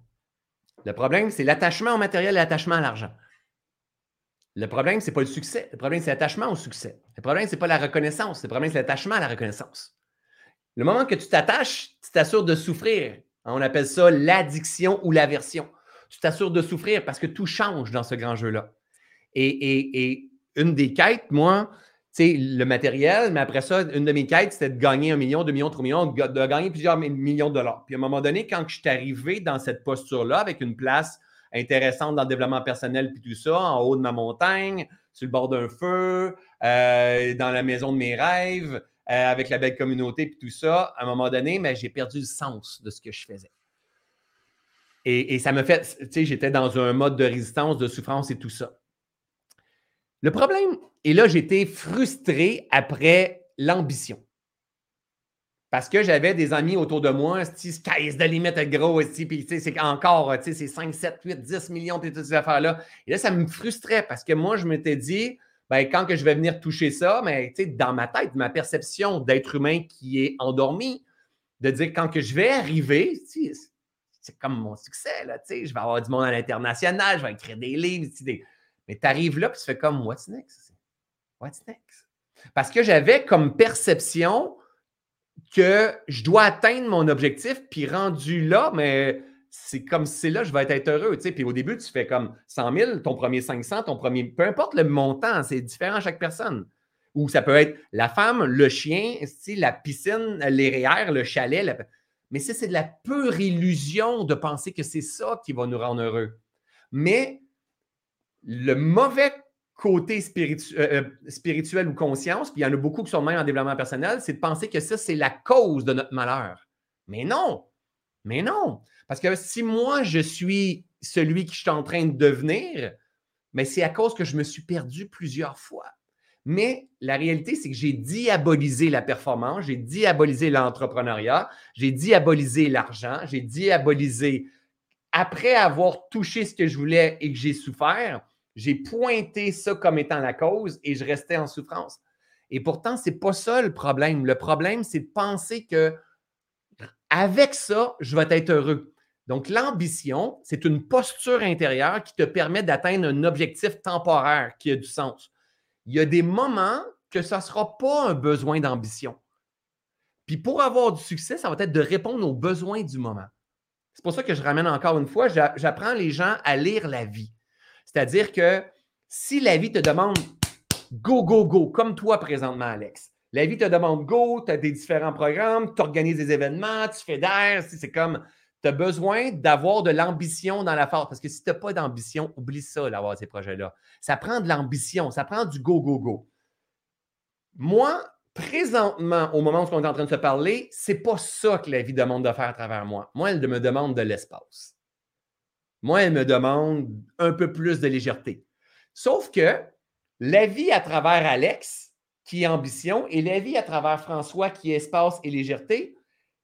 Le problème, c'est l'attachement au matériel et l'attachement à l'argent. Le problème, ce n'est pas le succès. Le problème, c'est l'attachement au succès. Le problème, ce n'est pas la reconnaissance. Le problème, c'est l'attachement à la reconnaissance. Le moment que tu t'attaches, tu t'assures de souffrir. On appelle ça l'addiction ou l'aversion. Tu t'assures de souffrir parce que tout change dans ce grand jeu-là. Et, une des quêtes, moi, c'est le matériel, mais après ça, une de mes quêtes, c'était de gagner un million, deux millions, trois millions, de gagner plusieurs millions de dollars. Puis à un moment donné, quand je suis arrivé dans cette posture-là, avec une place intéressante dans le développement personnel puis tout ça, en haut de ma montagne, sur le bord d'un feu, euh, dans la maison de mes rêves, euh, avec la belle communauté puis tout ça. À un moment donné, mais j'ai perdu le sens de ce que je faisais. Et, ça me fait, tu sais, j'étais dans un mode de résistance, de souffrance et tout ça. Le problème, et là, j'étais frustré après l'ambition. Parce que j'avais des amis autour de moi, sky is the limit, gros, puis c'est encore, c'est 5, 7, 8, 10 millions, puis toutes ces affaires-là. Et là, ça me frustrait parce que moi, je m'étais dit, ben, quand que je vais venir toucher ça, mais ben, dans ma tête, ma perception d'être humain qui est endormi, de dire quand que je vais arriver, c'est comme mon succès, là, je vais avoir du monde à l'international, je vais écrire des livres, mais tu arrives là, puis tu fais comme, what's next? What's next? Parce que j'avais comme perception que je dois atteindre mon objectif, puis rendu là, mais c'est comme c'est là je vais être heureux. Puis au début, tu fais comme 100 000, ton premier 500, ton premier. Peu importe le montant, c'est différent à chaque personne. Ou ça peut être la femme, le chien, la piscine, les REER, le chalet. Mais ça, c'est de la pure illusion de penser que c'est ça qui va nous rendre heureux. Mais le mauvais côté euh, euh, spirituel ou conscience, puis il y en a beaucoup qui sont même en développement personnel, c'est de penser que ça, c'est la cause de notre malheur. Mais non, mais non. Parce que si moi, je suis celui qui je suis en train de devenir, mais c'est à cause que je me suis perdu plusieurs fois. Mais la réalité, c'est que j'ai diabolisé la performance, j'ai diabolisé l'entrepreneuriat, j'ai diabolisé l'argent, j'ai diabolisé, après avoir touché ce que je voulais et que j'ai souffert, j'ai pointé ça comme étant la cause et je restais en souffrance. Et pourtant, ce n'est pas ça le problème. Le problème, c'est de penser que avec ça, je vais être heureux. Donc, l'ambition, c'est une posture intérieure qui te permet d'atteindre un objectif temporaire qui a du sens il y a des moments que ça ne sera pas un besoin d'ambition. Puis pour avoir du succès, ça va être de répondre aux besoins du moment. C'est pour ça que je ramène encore une fois, j'apprends les gens à lire la vie. C'est-à-dire que si la vie te demande go, go, go, comme toi présentement, Alex, la vie te demande go, tu as des différents programmes, tu organises des événements, tu fais d'air, c'est comme tu as besoin d'avoir de l'ambition dans la force. Parce que si tu n'as pas d'ambition, oublie ça d'avoir ces projets-là. Ça prend de l'ambition, ça prend du go, go, go. Moi, présentement, au moment où on est en train de se parler, c'est pas ça que la vie demande de faire à travers moi. Moi, elle me demande de l'espace. Moi, elle me demande un peu plus de légèreté. Sauf que la vie à travers Alex, qui est ambition, et la vie à travers François, qui est espace et légèreté,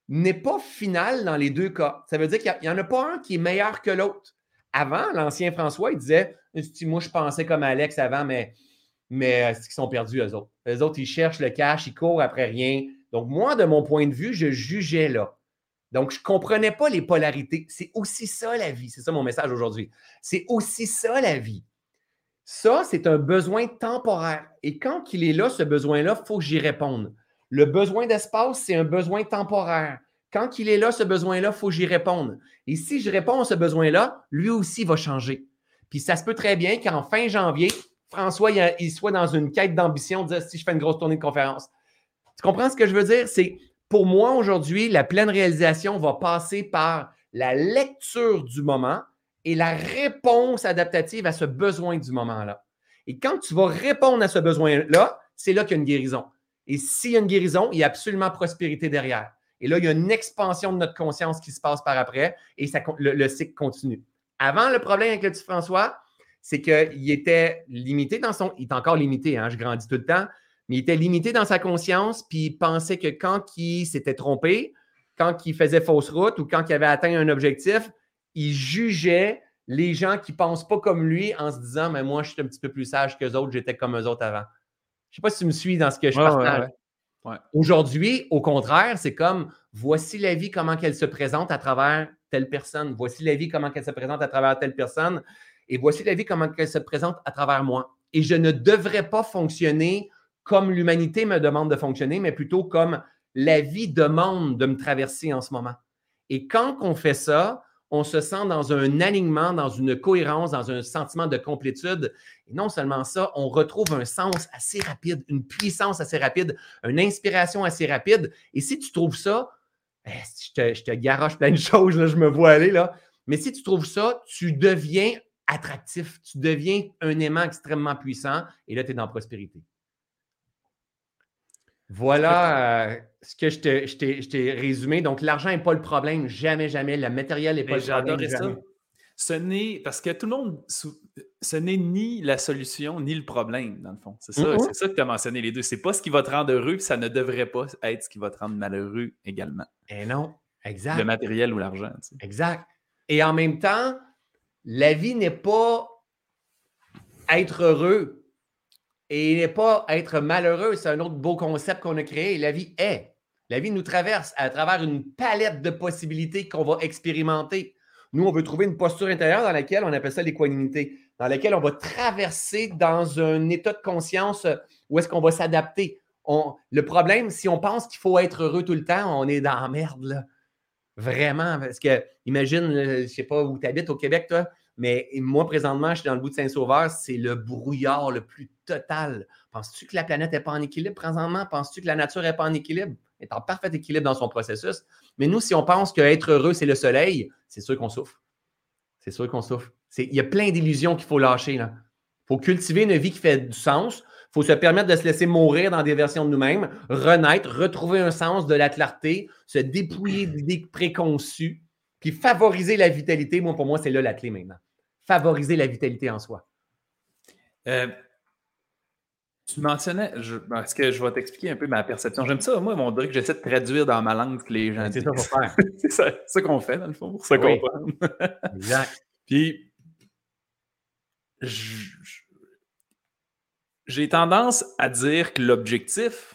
n'est pas final dans les deux cas. Ça veut dire qu'il n'y en a pas un qui est meilleur que l'autre. Avant, l'ancien François, il disait Moi, je pensais comme Alex avant, mais, mais c'est qu'ils sont perdus, eux autres. Eux autres, ils cherchent le cash, ils courent après rien. Donc, moi, de mon point de vue, je jugeais là. Donc, je ne comprenais pas les polarités. C'est aussi ça la vie. C'est ça mon message aujourd'hui. C'est aussi ça la vie. Ça, c'est un besoin temporaire. Et quand il est là, ce besoin-là, il faut que j'y réponde. Le besoin d'espace, c'est un besoin temporaire. Quand il est là, ce besoin-là, il faut que j'y réponde. Et si je réponds à ce besoin-là, lui aussi va changer. Puis ça se peut très bien qu'en fin janvier, François, il, soit dans une quête d'ambition, dire si je fais une grosse tournée de conférence. Tu comprends ce que je veux dire? C'est pour moi aujourd'hui, la pleine réalisation va passer par la lecture du moment et la réponse adaptative à ce besoin du moment-là. Et quand tu vas répondre à ce besoin-là, c'est là qu'il y a une guérison. Et s'il y a une guérison, il y a absolument prospérité derrière. Et là, il y a une expansion de notre conscience qui se passe par après et ça, le, cycle continue. Avant, le problème avec le petit François, c'est qu'il était limité dans son. Il est encore limité, hein, je grandis tout le temps, mais il était limité dans sa conscience, puis il pensait que quand il s'était trompé, quand il faisait fausse route ou quand il avait atteint un objectif, il jugeait les gens qui ne pensent pas comme lui en se disant Mais moi, je suis un petit peu plus sage que autres, j'étais comme eux autres avant. Je ne sais pas si tu me suis dans ce que je partage. Aujourd'hui, au contraire, c'est comme voici la vie, comment qu'elle se présente à travers telle personne. Voici la vie, comment qu'elle se présente à travers telle personne. Et voici la vie, comment qu'elle se présente à travers moi. Et je ne devrais pas fonctionner comme l'humanité me demande de fonctionner, mais plutôt comme la vie demande de me traverser en ce moment. Et quand on fait ça, on se sent dans un alignement, dans une cohérence, dans un sentiment de complétude. Et non seulement ça, on retrouve un sens assez rapide, une puissance assez rapide, une inspiration assez rapide. Et si tu trouves ça, eh, je te, garoche plein de choses, là, je me vois aller là. Mais si tu trouves ça, tu deviens attractif, tu deviens un aimant extrêmement puissant et là, tu es dans la prospérité. Voilà euh, ce que je t'ai résumé. Donc, l'argent n'est pas le problème. Jamais, jamais. Le matériel n'est pas le problème. Ça. Ce n'est, parce que tout le monde, ce n'est ni la solution ni le problème, dans le fond. C'est ça, mm-hmm. ça que tu as mentionné, les deux. C'est pas ce qui va te rendre heureux, puis ça ne devrait pas être ce qui va te rendre malheureux également. Et eh non, exact. Le matériel ou l'argent. Exact. Et en même temps, la vie n'est pas être heureux et il n'est pas être malheureux, c'est un autre beau concept qu'on a créé. La vie est. La vie nous traverse à travers une palette de possibilités qu'on va expérimenter. Nous, on veut trouver une posture intérieure dans laquelle on appelle ça l'équanimité, dans laquelle on va traverser dans un état de conscience où est-ce qu'on va s'adapter. le problème, si on pense qu'il faut être heureux tout le temps, on est dans la merde. Vraiment. Parce que, imagine, je ne sais pas où tu habites au Québec, toi, mais moi, présentement, je suis dans le bout de Saint-Sauveur, c'est le brouillard le plus total. Penses-tu que la planète n'est pas en équilibre présentement? Penses-tu que la nature n'est pas en équilibre? Elle est en parfait équilibre dans son processus. Mais nous, si on pense qu'être heureux, c'est le soleil, c'est sûr qu'on souffre. C'est sûr qu'on souffre. Il y a plein d'illusions qu'il faut lâcher. Il faut cultiver une vie qui fait du sens. Il faut se permettre de se laisser mourir dans des versions de nous-mêmes, renaître, retrouver un sens de la clarté, se dépouiller d'idées préconçues, puis favoriser la vitalité. Moi, pour moi, c'est là la clé maintenant. Favoriser la vitalité en soi. Euh, tu mentionnais, je, ben, est-ce que je vais t'expliquer un peu ma perception? J'aime ça, moi, on dirait que j'essaie de traduire dans ma langue ce que les gens C'est disent. ça qu'on faire. c'est ça, ça qu'on fait, dans le fond, pour se Oui. comprendre. Exact. Puis, j'ai tendance à dire que l'objectif,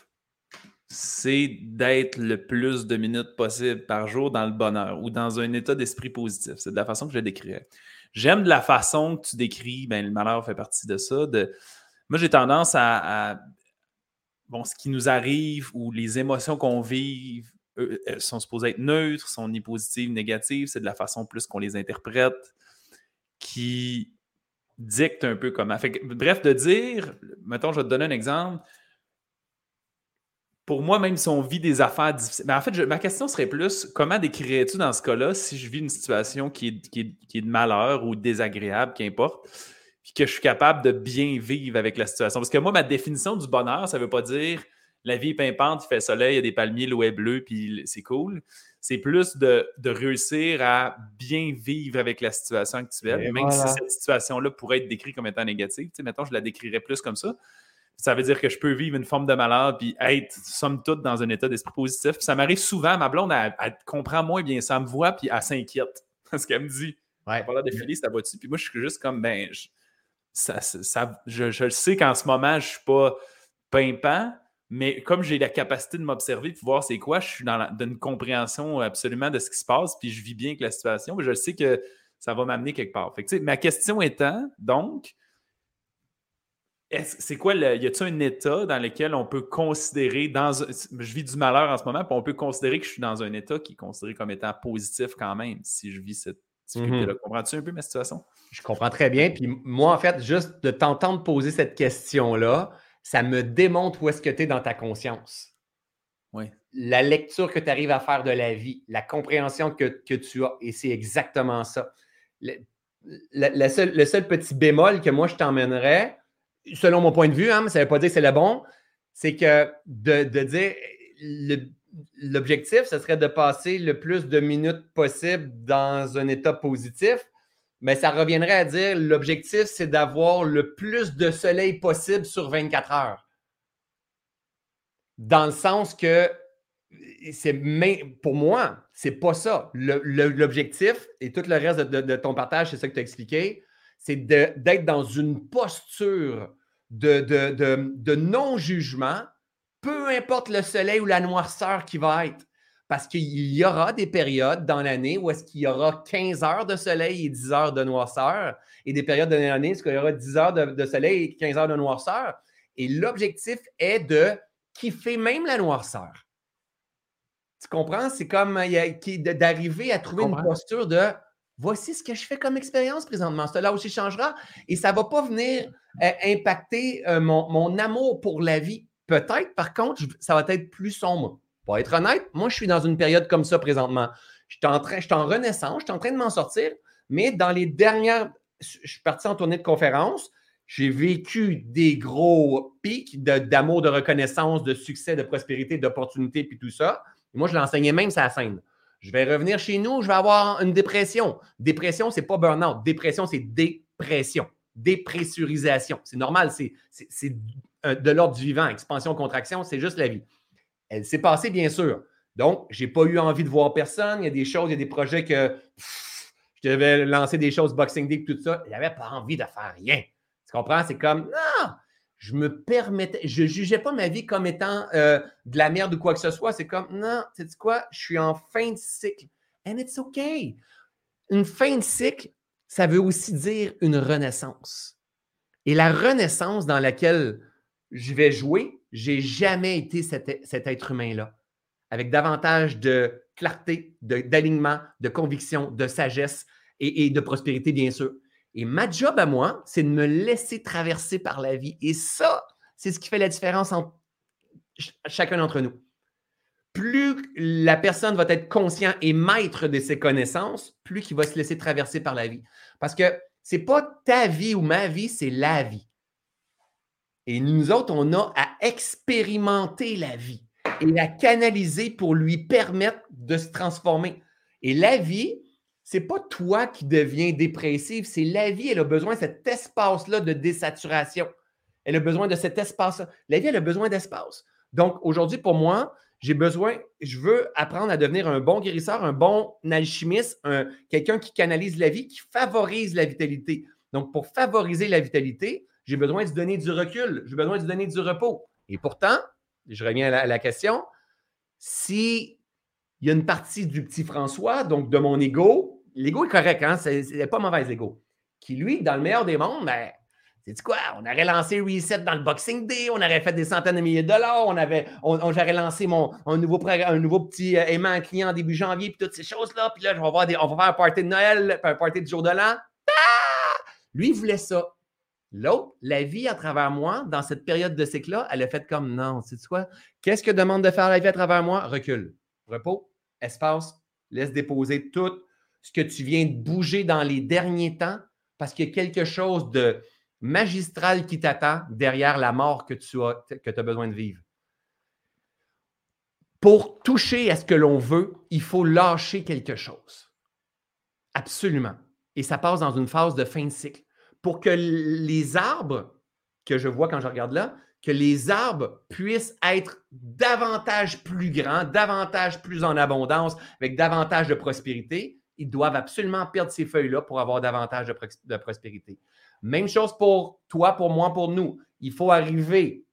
c'est d'être le plus de minutes possible par jour dans le bonheur ou dans un état d'esprit positif. C'est de la façon que je le décrirais. J'aime de la façon que tu décris, ben, le malheur fait partie de ça. Moi, j'ai tendance à, Bon, ce qui nous arrive ou les émotions qu'on vit sont supposées être neutres, sont ni positives, ni négatives. C'est de la façon plus qu'on les interprète qui dicte un peu comment. Fait bref, de dire, mettons, je vais te donner un exemple. Pour moi, même si on vit des affaires difficiles, mais en fait, je- ma question serait plus comment décrirais-tu dans ce cas-là si je vis une situation qui est, qui est- qui est de malheur ou désagréable, qu'importe, puis que je suis capable de bien vivre avec la situation? Parce que moi, ma définition du bonheur, ça ne veut pas dire la vie est pimpante, il fait soleil, il y a des palmiers, l'eau est bleue, puis c'est cool. C'est plus de, de réussir à bien vivre avec la situation actuelle, Et même voilà. si cette situation-là pourrait être décrite comme étant négative. Tu sais, mettons, je la décrirais plus comme ça. Ça veut dire que je peux vivre une forme de malade puis être, somme toute, dans un état d'esprit positif. Puis ça m'arrive souvent, ma blonde, elle, elle comprend moins bien ça, elle me voit, puis elle s'inquiète. Parce qu'elle me dit, Ouais. l'air de filer, ça va-tu? Puis moi, je suis juste comme, ben, je, ça, ça- je, je le sais qu'en ce moment, je suis pas pimpant, mais comme j'ai la capacité de m'observer, de voir c'est quoi, je suis dans, la- dans une compréhension absolument de ce qui se passe, puis je vis bien avec la situation, mais je sais que ça va m'amener quelque part. Fait que, ma question étant, donc, c'est quoi, le, y a-t-il un état dans lequel on peut considérer, dans, je vis du malheur en ce moment, puis on peut considérer que je suis dans un état qui est considéré comme étant positif quand même, si je vis cette difficulté-là? Comprends-tu un peu ma situation? Je comprends très bien. Puis moi, en fait, juste de t'entendre poser cette question-là, ça me démontre où est-ce que tu es dans ta conscience. Oui. La lecture que tu arrives à faire de la vie, la compréhension que, que tu as. Et c'est exactement ça. Le, la- la seule- le seul petit bémol que moi, je t'emmènerais, selon mon point de vue, hein, mais ça ne veut pas dire que c'est le bon, c'est que de, dire l'objectif, ce serait de passer le plus de minutes possible dans un état positif. Mais ça reviendrait à dire l'objectif, c'est d'avoir le plus de soleil possible sur 24 heures. Dans le sens que c'est pour moi, c'est pas ça. L'objectif et tout le reste de- de ton partage, c'est ça que tu as expliqué, c'est d'être dans une posture de, de- de- de non-jugement, peu importe le soleil ou la noirceur qui va être. Parce qu'il y aura des périodes dans l'année où est-ce qu'il y aura 15 heures de soleil et 10 heures de noirceur, et des périodes de l'année où est-ce qu'il y aura 10 heures de, de soleil et 15 heures de noirceur. Et l'objectif est de kiffer même la noirceur. Tu comprends? C'est comme euh, il d'arriver à trouver une posture de voici ce que je fais comme expérience présentement. Cela aussi changera et ça ne va pas venir euh, impacter euh, mon, amour pour la vie. Peut-être, par contre, ça va être plus sombre. Pour être honnête, moi, je suis dans une période comme ça présentement. Je suis en, train, je suis en renaissance, je suis en train de m'en sortir, mais dans les dernières. Je suis parti en tournée de conférence. J'ai vécu des gros pics d'amour, de, reconnaissance, de succès, de prospérité, d'opportunité, puis tout ça. Et moi, je l'enseignais même la scène. Je vais revenir chez nous, je vais avoir une dépression. Dépression, c'est pas burn-out. Dépression, c'est dépression. Dépressurisation. C'est normal, c'est de l'ordre du vivant. Expansion, contraction, c'est juste la vie. Elle s'est passée, bien sûr. Donc, je n'ai pas eu envie de voir personne. Il y a des choses, il y a des projets que je devais lancer des choses Boxing Day, tout ça. Il n'avait pas envie de faire rien. Tu comprends? C'est comme, non, je me permettais, je ne jugeais pas ma vie comme étant euh, de la merde ou quoi que ce soit. C'est comme, non, tu sais quoi? Je suis en fin de cycle. And it's okay. Une fin de cycle, ça veut aussi dire une renaissance. Et la renaissance dans laquelle je vais jouer, j'ai jamais été cet, cet être humain-là. Avec davantage de clarté, d'alignement, de, conviction, de sagesse et de prospérité, bien sûr. Et ma job à moi, c'est de me laisser traverser par la vie. Et ça, c'est ce qui fait la différence entre ch- chacun d'entre nous. Plus la personne va être conscient et maître de ses connaissances, plus qu'il va se laisser traverser par la vie. Parce que c'est pas ta vie ou ma vie, c'est la vie. Et nous autres, on a à expérimenter la vie et la canaliser pour lui permettre de se transformer. Et la vie, c'est pas toi qui deviens dépressif, c'est la vie. Elle a besoin de cet espace-là de désaturation. Elle a besoin de cet espace-là. La vie, elle a besoin d'espace. Donc, aujourd'hui, pour moi, j'ai besoin, je veux apprendre à devenir un bon guérisseur, un bon alchimiste, quelqu'un qui canalise la vie, qui favorise la vitalité. Donc, pour favoriser la vitalité, j'ai besoin de donner du recul, j'ai besoin de donner du repos. Et pourtant, je reviens à la, question, si il y a une partie du petit François, donc de mon ego, l'ego est correct, hein? c'est pas mauvais l'ego, qui lui, dans le meilleur des mondes, ben, c'est quoi? On aurait lancé Reset dans le Boxing Day, on aurait fait des centaines de milliers de dollars, on avait, on, j'aurais lancé mon, un, nouveau, un nouveau petit euh, aimant client début janvier, puis toutes ces choses-là. Puis là, on va faire un party de Noël, un party du jour de l'an. Ah! Lui, il voulait ça. L'autre, la vie à travers moi, dans cette période de cycle-là, elle a fait comme non, c'est quoi? Qu'est-ce que demande de faire la vie à travers moi? Recule, repos, espace, laisse déposer tout ce que tu viens de bouger dans les derniers temps parce qu'il y a quelque chose de magistral qui t'attend derrière la mort que tu as, que as besoin de vivre. Pour toucher à ce que l'on veut, il faut lâcher quelque chose. Absolument. Et ça passe dans une phase de fin de cycle pour que les arbres que je vois quand je regarde là, que les arbres puissent être davantage plus grands, davantage plus en abondance, avec davantage de prospérité, ils doivent absolument perdre ces feuilles-là pour avoir davantage de, prospérité. Même chose pour toi, pour moi, pour nous. Il faut arriver,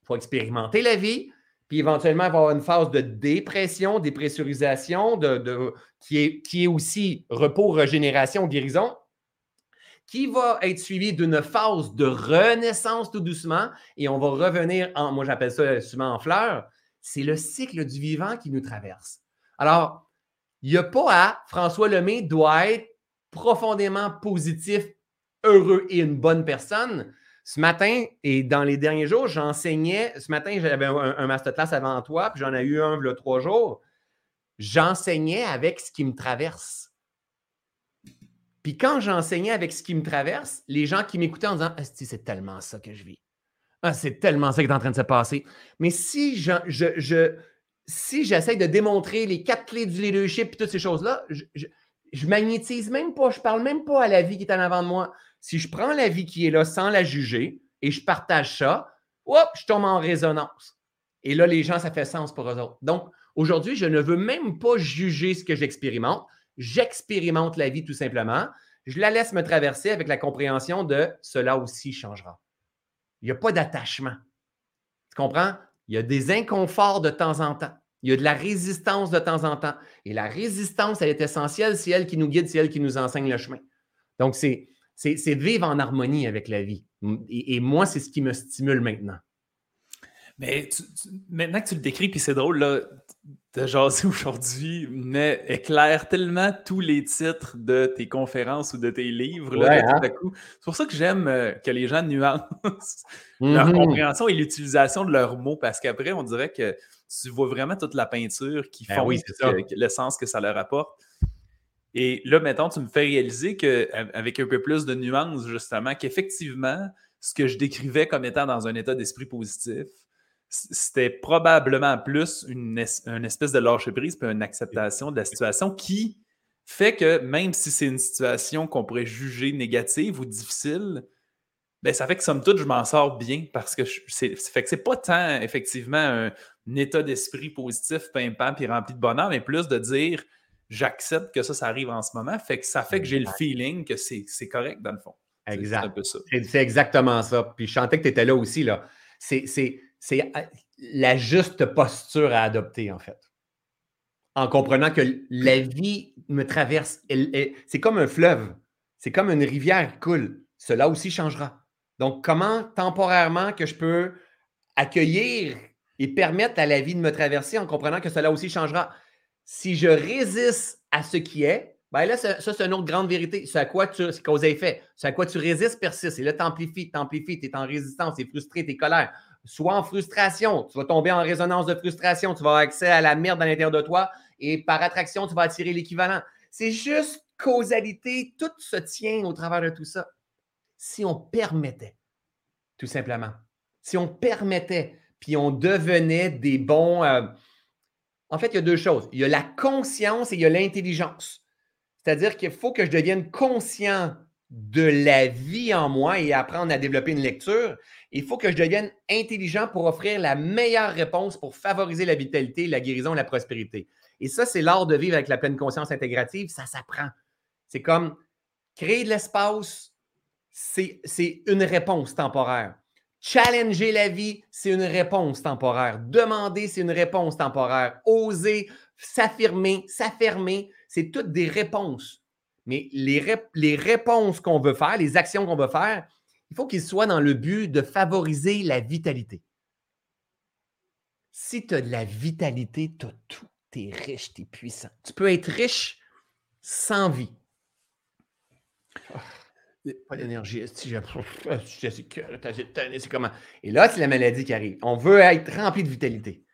il faut expérimenter la vie, puis éventuellement avoir une phase de dépression, dépressurisation, de, qui, est, qui est aussi repos, régénération, guérison qui va être suivi d'une phase de renaissance tout doucement et on va revenir en, moi j'appelle ça souvent en fleurs, c'est le cycle du vivant qui nous traverse. Alors, il n'y a pas à François Lemay doit être profondément positif, heureux et une bonne personne. Ce matin et dans les derniers jours, j'enseignais. Ce matin, j'avais un, masterclass avant toi, puis j'en ai eu un le trois jours. J'enseignais avec ce qui me traverse. Puis quand j'enseignais avec ce qui me traverse, les gens qui m'écoutaient en disant c'est tellement ça que je vis. Ah, c'est tellement ça qui est en train de se passer. Mais si je, je, si j'essaie de démontrer les quatre clés du leadership et toutes ces choses-là, je, je, magnétise même pas, je parle même pas à la vie qui est en avant de moi. Si je prends la vie qui est là sans la juger et je partage ça, hop, je tombe en résonance. Et là, les gens, ça fait sens pour eux autres. Donc, aujourd'hui, je ne veux même pas juger ce que j'expérimente j'expérimente la vie tout simplement. Je la laisse me traverser avec la compréhension de cela aussi changera. Il n'y a pas d'attachement. Tu comprends? Il y a des inconforts de temps en temps. Il y a de la résistance de temps en temps. Et la résistance, elle est essentielle. C'est elle qui nous guide, c'est elle qui nous enseigne le chemin. Donc, c'est, vivre en harmonie avec la vie. Et, moi, c'est ce qui me stimule maintenant. Mais maintenant que tu le décris, puis c'est drôle, là, de jaser aujourd'hui, mais éclaire tellement tous les titres de tes conférences ou de tes livres. Hein? C'est pour ça que j'aime euh, que les gens nuancent leur mm-hmm. compréhension et l'utilisation de leurs mots, parce qu'après, on dirait que tu vois vraiment toute la peinture qui ben font le sens que ça leur apporte. Et là, maintenant, tu me fais réaliser qu'avec un peu plus de nuances, justement, qu'effectivement, ce que je décrivais comme étant dans un état d'esprit positif, c'était probablement plus une, espèce de lâcher-prise puis une acceptation de la situation qui fait que même si c'est une situation qu'on pourrait juger négative ou difficile, ben ça fait que somme toute, je m'en sors bien parce que c'est fait que c'est pas tant effectivement un, état d'esprit positif, pimpant puis rempli de bonheur, mais plus de dire j'accepte que ça, ça arrive en ce moment. Fait que ça fait que j'ai le feeling que c'est correct dans le fond. Exact. C'est exactement ça. Puis je sentais que tu étais là aussi. là. C'est c'est la juste posture à adopter, en fait. En comprenant que la vie me traverse. c'est comme un fleuve. C'est comme une rivière qui coule. Cela aussi changera. Donc, comment temporairement que je peux accueillir et permettre à la vie de me traverser en comprenant que cela aussi changera? Si je résiste à ce qui est, ben là, ça, c'est une autre grande vérité. C'est à quoi tu. Cause et effet. C'est à quoi tu résistes persiste. Et là, t'amplifies, t'amplifies, tu es en résistance, tu es frustré, tu es colère soit en frustration. Tu vas tomber en résonance de frustration. Tu vas avoir accès à la merde à l'intérieur de toi et par attraction, tu vas attirer l'équivalent. C'est juste causalité. Tout se tient au travers de tout ça. Si on permettait, tout simplement, si on permettait, puis on devenait des bons. Euh, en fait, il y a deux choses. Il y a la conscience et il y a l'intelligence. C'est-à-dire qu'il faut que je devienne conscient de la vie en moi et apprendre à développer une lecture. Il faut que je devienne intelligent pour offrir la meilleure réponse pour favoriser la vitalité, la guérison, la prospérité. Et ça, c'est l'art de vivre avec la pleine conscience intégrative. Ça s'apprend. C'est comme créer de l'espace, c'est une réponse temporaire. Challenger la vie, c'est une réponse temporaire. Demander, c'est une réponse temporaire. Oser, s'affirmer, s'affirmer, c'est toutes des réponses. Mais les, réponses qu'on veut faire, les actions qu'on veut faire, il faut qu'ils soient dans le but de favoriser la vitalité. Si tu as de la vitalité, tu as tout. Tu es riche, tu es puissant. Tu peux être riche sans vie. pas d'énergie. C'est comment? Et là, c'est la maladie qui arrive. On veut être rempli de vitalité.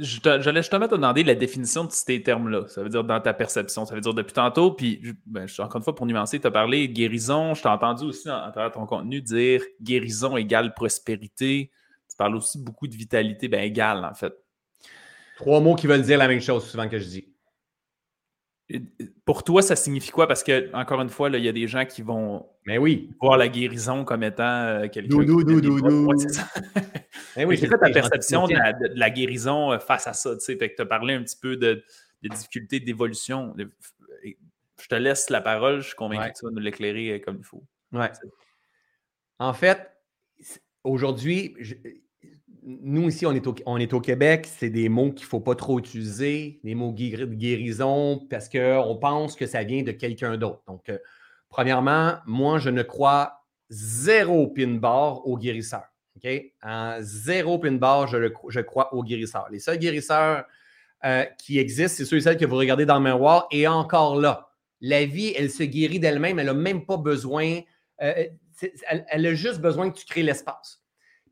J'allais justement te demander la définition de ces termes-là. Ça veut dire dans ta perception. Ça veut dire depuis tantôt, puis ben, encore une fois, pour nuancer, tu as parlé guérison. Je t'ai entendu aussi à travers ton contenu dire guérison égale prospérité. Tu parles aussi beaucoup de vitalité, ben égale en fait. Trois mots qui veulent dire la même chose souvent que je dis. Pour toi, ça signifie quoi? Parce que, encore une fois, il y a des gens qui vont Mais oui. voir la guérison comme étant euh, quelque chose. Mais oui, c'est quoi ta perception de la, guérison euh, face à ça? Tu as parlé un petit peu de, difficultés d'évolution. Je te laisse la parole, je suis convaincu que tu vas nous l'éclairer euh, comme il faut. Ouais. En fait, aujourd'hui, nous, ici, on est au, Québec, c'est des mots qu'il ne faut pas trop utiliser, des mots de guérison, parce qu'on pense que ça vient de quelqu'un d'autre. Donc, euh, premièrement, moi, je ne crois zéro pin bar au guérisseur. Zéro pin bar, je, crois au guérisseur. Les seuls guérisseurs euh, qui existent, c'est ceux et celles que vous regardez dans le miroir, et encore là, la vie, elle se guérit d'elle-même, elle n'a même pas besoin, euh, elle a juste besoin que tu crées l'espace.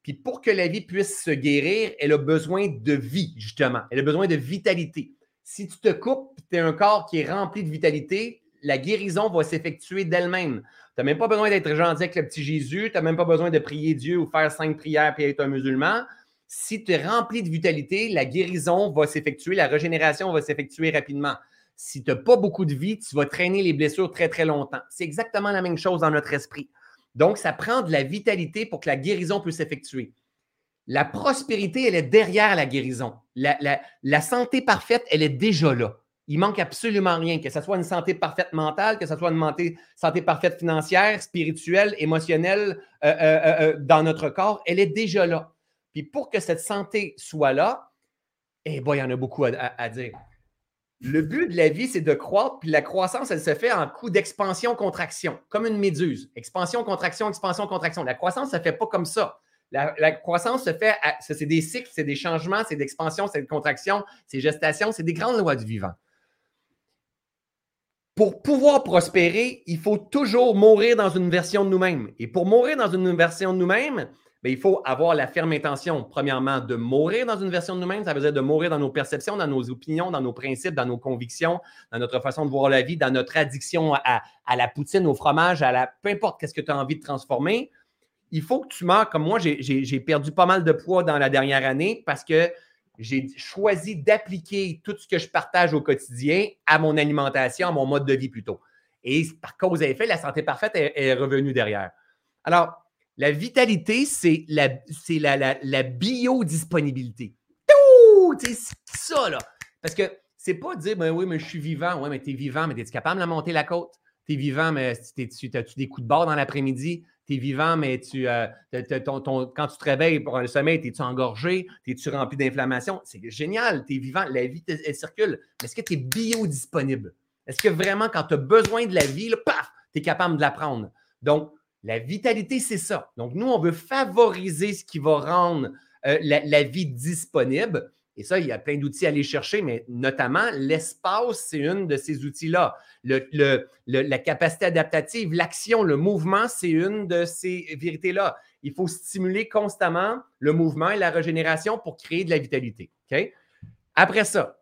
Puis pour que la vie puisse se guérir, elle a besoin de vie, justement. Elle a besoin de vitalité. Si tu te coupes, tu as un corps qui est rempli de vitalité, la guérison va s'effectuer d'elle-même. Tu n'as même pas besoin d'être gentil avec le petit Jésus, tu n'as même pas besoin de prier Dieu ou faire cinq prières puis être un musulman. Si tu es rempli de vitalité, la guérison va s'effectuer, la régénération va s'effectuer rapidement. Si tu n'as pas beaucoup de vie, tu vas traîner les blessures très, très longtemps. C'est exactement la même chose dans notre esprit. Donc, ça prend de la vitalité pour que la guérison puisse s'effectuer. La prospérité, elle est derrière la guérison. La, santé parfaite, elle est déjà là. Il manque absolument rien, que ce soit une santé parfaite mentale, que ce soit une santé, parfaite financière, spirituelle, émotionnelle euh, euh, euh, dans notre corps, elle est déjà là. Puis pour que cette santé soit là, eh bien, il y en a beaucoup à dire. Le but de la vie, c'est de croître, puis la croissance, elle se fait en coup d'expansion-contraction, comme une méduse. Expansion, contraction, expansion, contraction. La croissance ne se fait pas comme ça. La, croissance se fait, c'est des cycles, c'est des changements, c'est d'expansion, c'est de contraction, c'est gestation, c'est des grandes lois du vivant. Pour pouvoir prospérer, il faut toujours mourir dans une version de nous-mêmes. Et pour mourir dans une version de nous-mêmes, ben, il faut avoir la ferme intention, premièrement, de mourir dans une version de nous-mêmes. Ça veut dire de mourir dans nos perceptions, dans nos opinions, dans nos principes, dans nos convictions, dans notre façon de voir la vie, dans notre addiction à, la poutine, au fromage, à la peu importe qu'est-ce que tu as envie de transformer. Il faut que tu meurs comme moi. J'ai perdu pas mal de poids dans la dernière année parce que j'ai choisi d'appliquer tout ce que je partage au quotidien à mon alimentation, à mon mode de vie plutôt. Et par cause et effet, la santé parfaite est, est revenue derrière. Alors, la vitalité, c'est la, la, la, biodisponibilité. C'est ça, là. Parce que c'est pas dire, ben oui, mais je suis vivant. Oui, mais tu es vivant, mais es-tu capable de monter la côte? Tu es vivant, mais as-tu des coups de bord dans l'après-midi? Tu es vivant, mais tu, euh, quand tu te réveilles pour un sommeil, es-tu engorgé? Es-tu rempli d'inflammation? C'est génial, tu es vivant, la vie, elle, circule. Mais est-ce que tu es biodisponible? Est-ce que vraiment, quand tu as besoin de la vie, paf, tu es capable de la prendre? Donc, la vitalité, c'est ça. Donc, nous, on veut favoriser ce qui va rendre euh, la, vie disponible. Et ça, il y a plein d'outils à aller chercher, mais notamment l'espace, c'est une de ces outils-là. la capacité adaptative, l'action, le mouvement, c'est une de ces vérités-là. Il faut stimuler constamment le mouvement et la régénération pour créer de la vitalité. Après ça,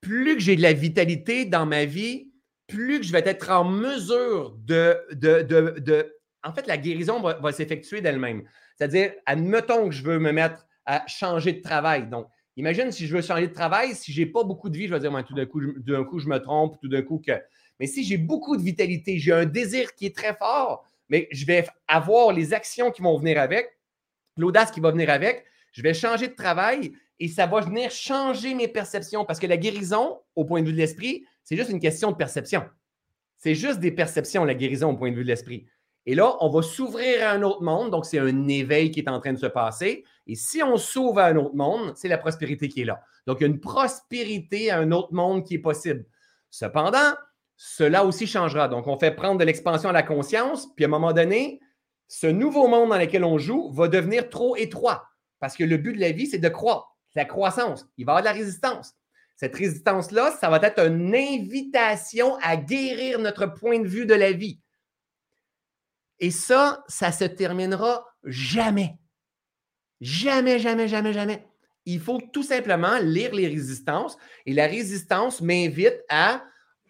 plus que j'ai de la vitalité dans ma vie, plus que je vais être en mesure de, en fait, la guérison va, s'effectuer d'elle-même. C'est-à-dire, admettons que je veux me mettre à changer de travail. Donc, imagine si je veux changer de travail, si je n'ai pas beaucoup de vie, je vais dire, tout d'un coup, coup, je me trompe, tout d'un coup que. Mais si j'ai beaucoup de vitalité, j'ai un désir qui est très fort, mais je vais avoir les actions qui vont venir avec, l'audace qui va venir avec, je vais changer de travail et ça va venir changer mes perceptions parce que la guérison, au point de vue de l'esprit, c'est juste une question de perception. C'est juste des perceptions, la guérison au point de vue de l'esprit. Et là, on va s'ouvrir à un autre monde. Donc, c'est un éveil qui est en train de se passer. Et si on s'ouvre à un autre monde, c'est la prospérité qui est là. Donc, il y a une prospérité à un autre monde qui est possible. Cependant, cela aussi changera. Donc, on fait prendre de l'expansion à la conscience, puis à un moment donné, ce nouveau monde dans lequel on joue va devenir trop étroit. Parce que le but de la vie, c'est de croître. La croissance. Il va y avoir de la résistance. Cette résistance-là, ça va être une invitation à guérir notre point de vue de la vie. Et ça, ça se terminera jamais. Jamais, jamais, jamais, jamais. Il faut tout simplement lire les résistances. Et la résistance m'invite à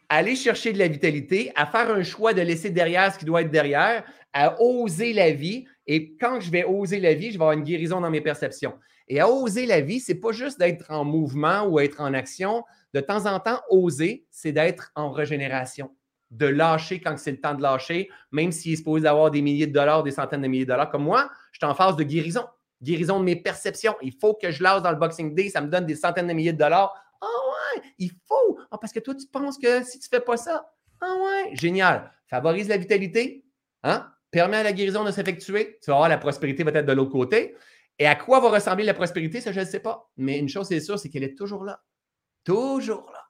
aller chercher de la vitalité, à faire un choix de laisser derrière ce qui doit être derrière, à oser la vie. Et quand je vais oser la vie, je vais avoir une guérison dans mes perceptions. Et à oser la vie, c'est pas juste d'être en mouvement ou être en action. De temps en temps, oser, c'est d'être en régénération, de lâcher quand c'est le temps de lâcher, même s'il est supposé avoir des milliers de dollars, des centaines de milliers de dollars. Comme moi, je suis en phase de guérison, guérison de mes perceptions. Il faut que je lâche dans le Boxing Day, ça me donne des centaines de milliers de dollars. Ah ouais, il faut. Ah, parce que toi, tu penses que si tu ne fais pas ça, ah ouais, génial. Favorise la vitalité, hein? permet à la guérison de s'effectuer. Tu vas voir, la prospérité va être de l'autre côté. Et à quoi va ressembler la prospérité, ça, je ne sais pas. Mais une chose, c'est sûr, c'est qu'elle est toujours là. Toujours là.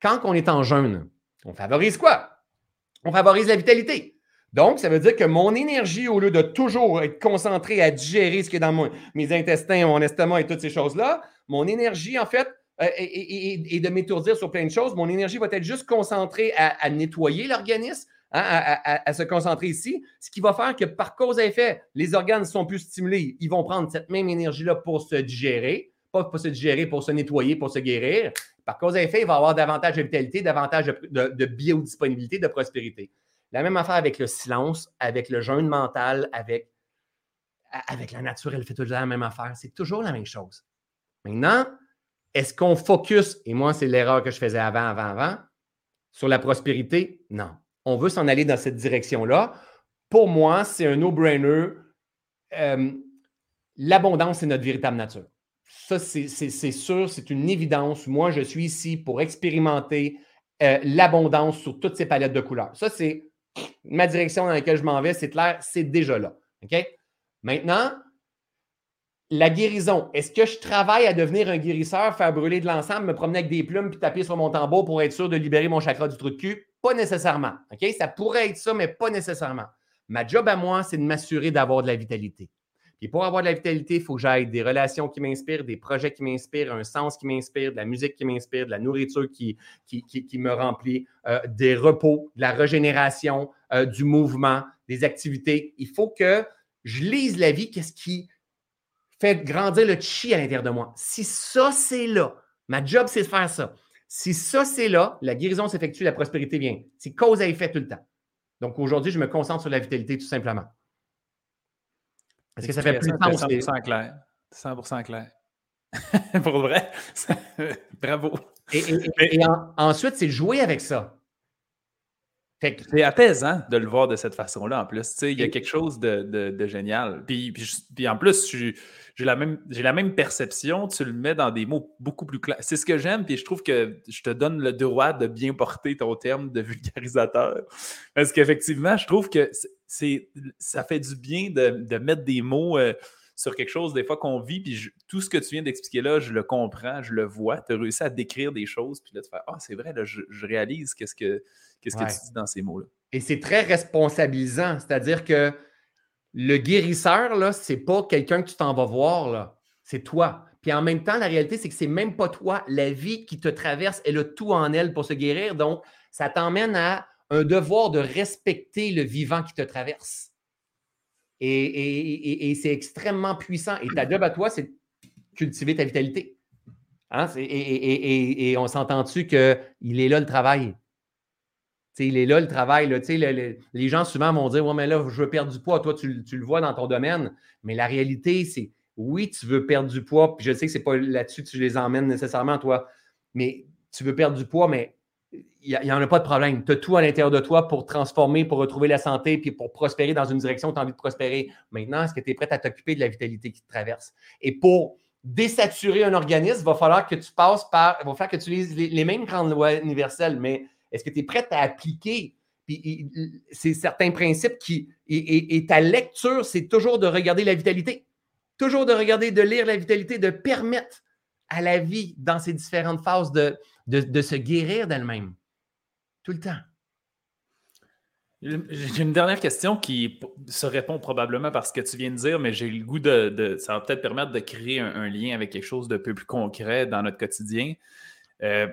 Quand on est en jeûne, on favorise quoi? On favorise la vitalité. Donc, ça veut dire que mon énergie, au lieu de toujours être concentrée à digérer ce qui est dans mes intestins, mon estomac et toutes ces choses-là, mon énergie, en fait, euh, et, de m'étourdir sur plein de choses, mon énergie va être juste concentrée à nettoyer l'organisme, Hein, à, se concentrer ici, ce qui va faire que par cause à effet, les organes sont plus stimulés. Ils vont prendre cette même énergie-là pour se digérer, pas pour se digérer, pour se nettoyer, pour se guérir. Par cause à effet, il va avoir davantage de vitalité, davantage de, biodisponibilité, de prospérité. La même affaire avec le silence, avec le jeûne mental, avec, avec la nature, elle fait toujours la même affaire. C'est toujours la même chose. Maintenant, est-ce qu'on focus, et moi, c'est l'erreur que je faisais avant, avant, avant, sur la prospérité? Non on veut s'en aller dans cette direction-là. Pour moi, c'est un no-brainer. Euh, l'abondance, c'est notre véritable nature. Ça, c'est sûr, c'est une évidence. Moi, je suis ici pour expérimenter euh, l'abondance sur toutes ces palettes de couleurs. Ça, c'est ma direction dans laquelle je m'en vais, c'est clair, c'est déjà là. Maintenant, la guérison. Est-ce que je travaille à devenir un guérisseur, faire brûler de l'ensemble, me promener avec des plumes puis taper sur mon tambour pour être sûr de libérer mon chakra du trou de cul? Pas nécessairement. Ça pourrait être ça, mais pas nécessairement. Ma job à moi, c'est de m'assurer d'avoir de la vitalité. Et pour avoir de la vitalité, il faut que j'aille des relations qui m'inspirent, des projets qui m'inspirent, un sens qui m'inspire, de la musique qui m'inspire, de la nourriture qui, qui, me remplit, euh, des repos, de la régénération, euh, du mouvement, des activités. Il faut que je lise la vie, qu'est-ce qui fait grandir le chi à l'intérieur de moi. Si ça, c'est là, ma job, c'est de faire ça. Si ça, c'est là, la guérison s'effectue, la prospérité vient. C'est cause à effet tout le temps. Donc aujourd'hui, je me concentre sur la vitalité tout simplement. Est-ce que ça fait plus de temps? 100% clair. 100% clair. Pour vrai, bravo. Et, ensuite, c'est jouer avec ça. C'est apaisant de le voir de cette façon-là, en plus. Il y a quelque chose de, génial. Puis, puis, en plus, j'ai la, même, la même perception, tu le mets dans des mots beaucoup plus clairs. C'est ce que j'aime, puis je trouve que je te donne le droit de bien porter ton terme de vulgarisateur. Parce qu'effectivement, je trouve que c'est ça fait du bien de, mettre des mots euh, sur quelque chose, des fois, qu'on vit, puis tout ce que tu viens d'expliquer là, je le comprends, je le vois. Tu as réussi à décrire des choses, puis là, tu fais Ah, c'est vrai, là, je, je réalise qu'est-ce que Qu'est-ce que tu dis dans ces mots-là? Et c'est très responsabilisant, c'est-à-dire que le guérisseur, là, c'est pas quelqu'un que tu t'en vas voir, là. C'est toi. Puis en même temps, la réalité, c'est que c'est même pas toi. La vie qui te traverse, elle a tout en elle pour se guérir. Donc, ça t'emmène à un devoir de respecter le vivant qui te traverse. Et, c'est extrêmement puissant. Et ta job à toi, c'est cultiver ta vitalité. Hein? Et, on s'entend-tu qu'il est là le travail? il est là le travail. les gens souvent vont dire Ouais, mais là, je veux perdre du poids. Toi, tu, le vois dans ton domaine. Mais la réalité, c'est oui, tu veux perdre du poids. Je sais que ce n'est pas là-dessus que tu les emmènes nécessairement, toi. Mais tu veux perdre du poids, mais il n'y en a pas de problème. Tu as tout à l'intérieur de toi pour transformer, pour retrouver la santé, puis pour prospérer dans une direction où tu as envie de prospérer. Maintenant, est-ce que tu es prêt à t'occuper de la vitalité qui te traverse? Et pour désaturer un organisme, il va falloir que tu passes par, il va falloir que tu utilises les, mêmes grandes lois universelles, mais est-ce que tu es prêt à appliquer? C'est certains principes qui. et, ta lecture, c'est toujours de regarder la vitalité. Toujours de regarder, de lire la vitalité, de permettre à la vie, dans ses différentes phases, de, de, se guérir d'elle-même. Tout le temps. J'ai une dernière question qui se répond probablement par ce que tu viens de dire, mais j'ai le goût de, Ça va peut-être permettre de créer un, lien avec quelque chose de peu plus concret dans notre quotidien. Euh,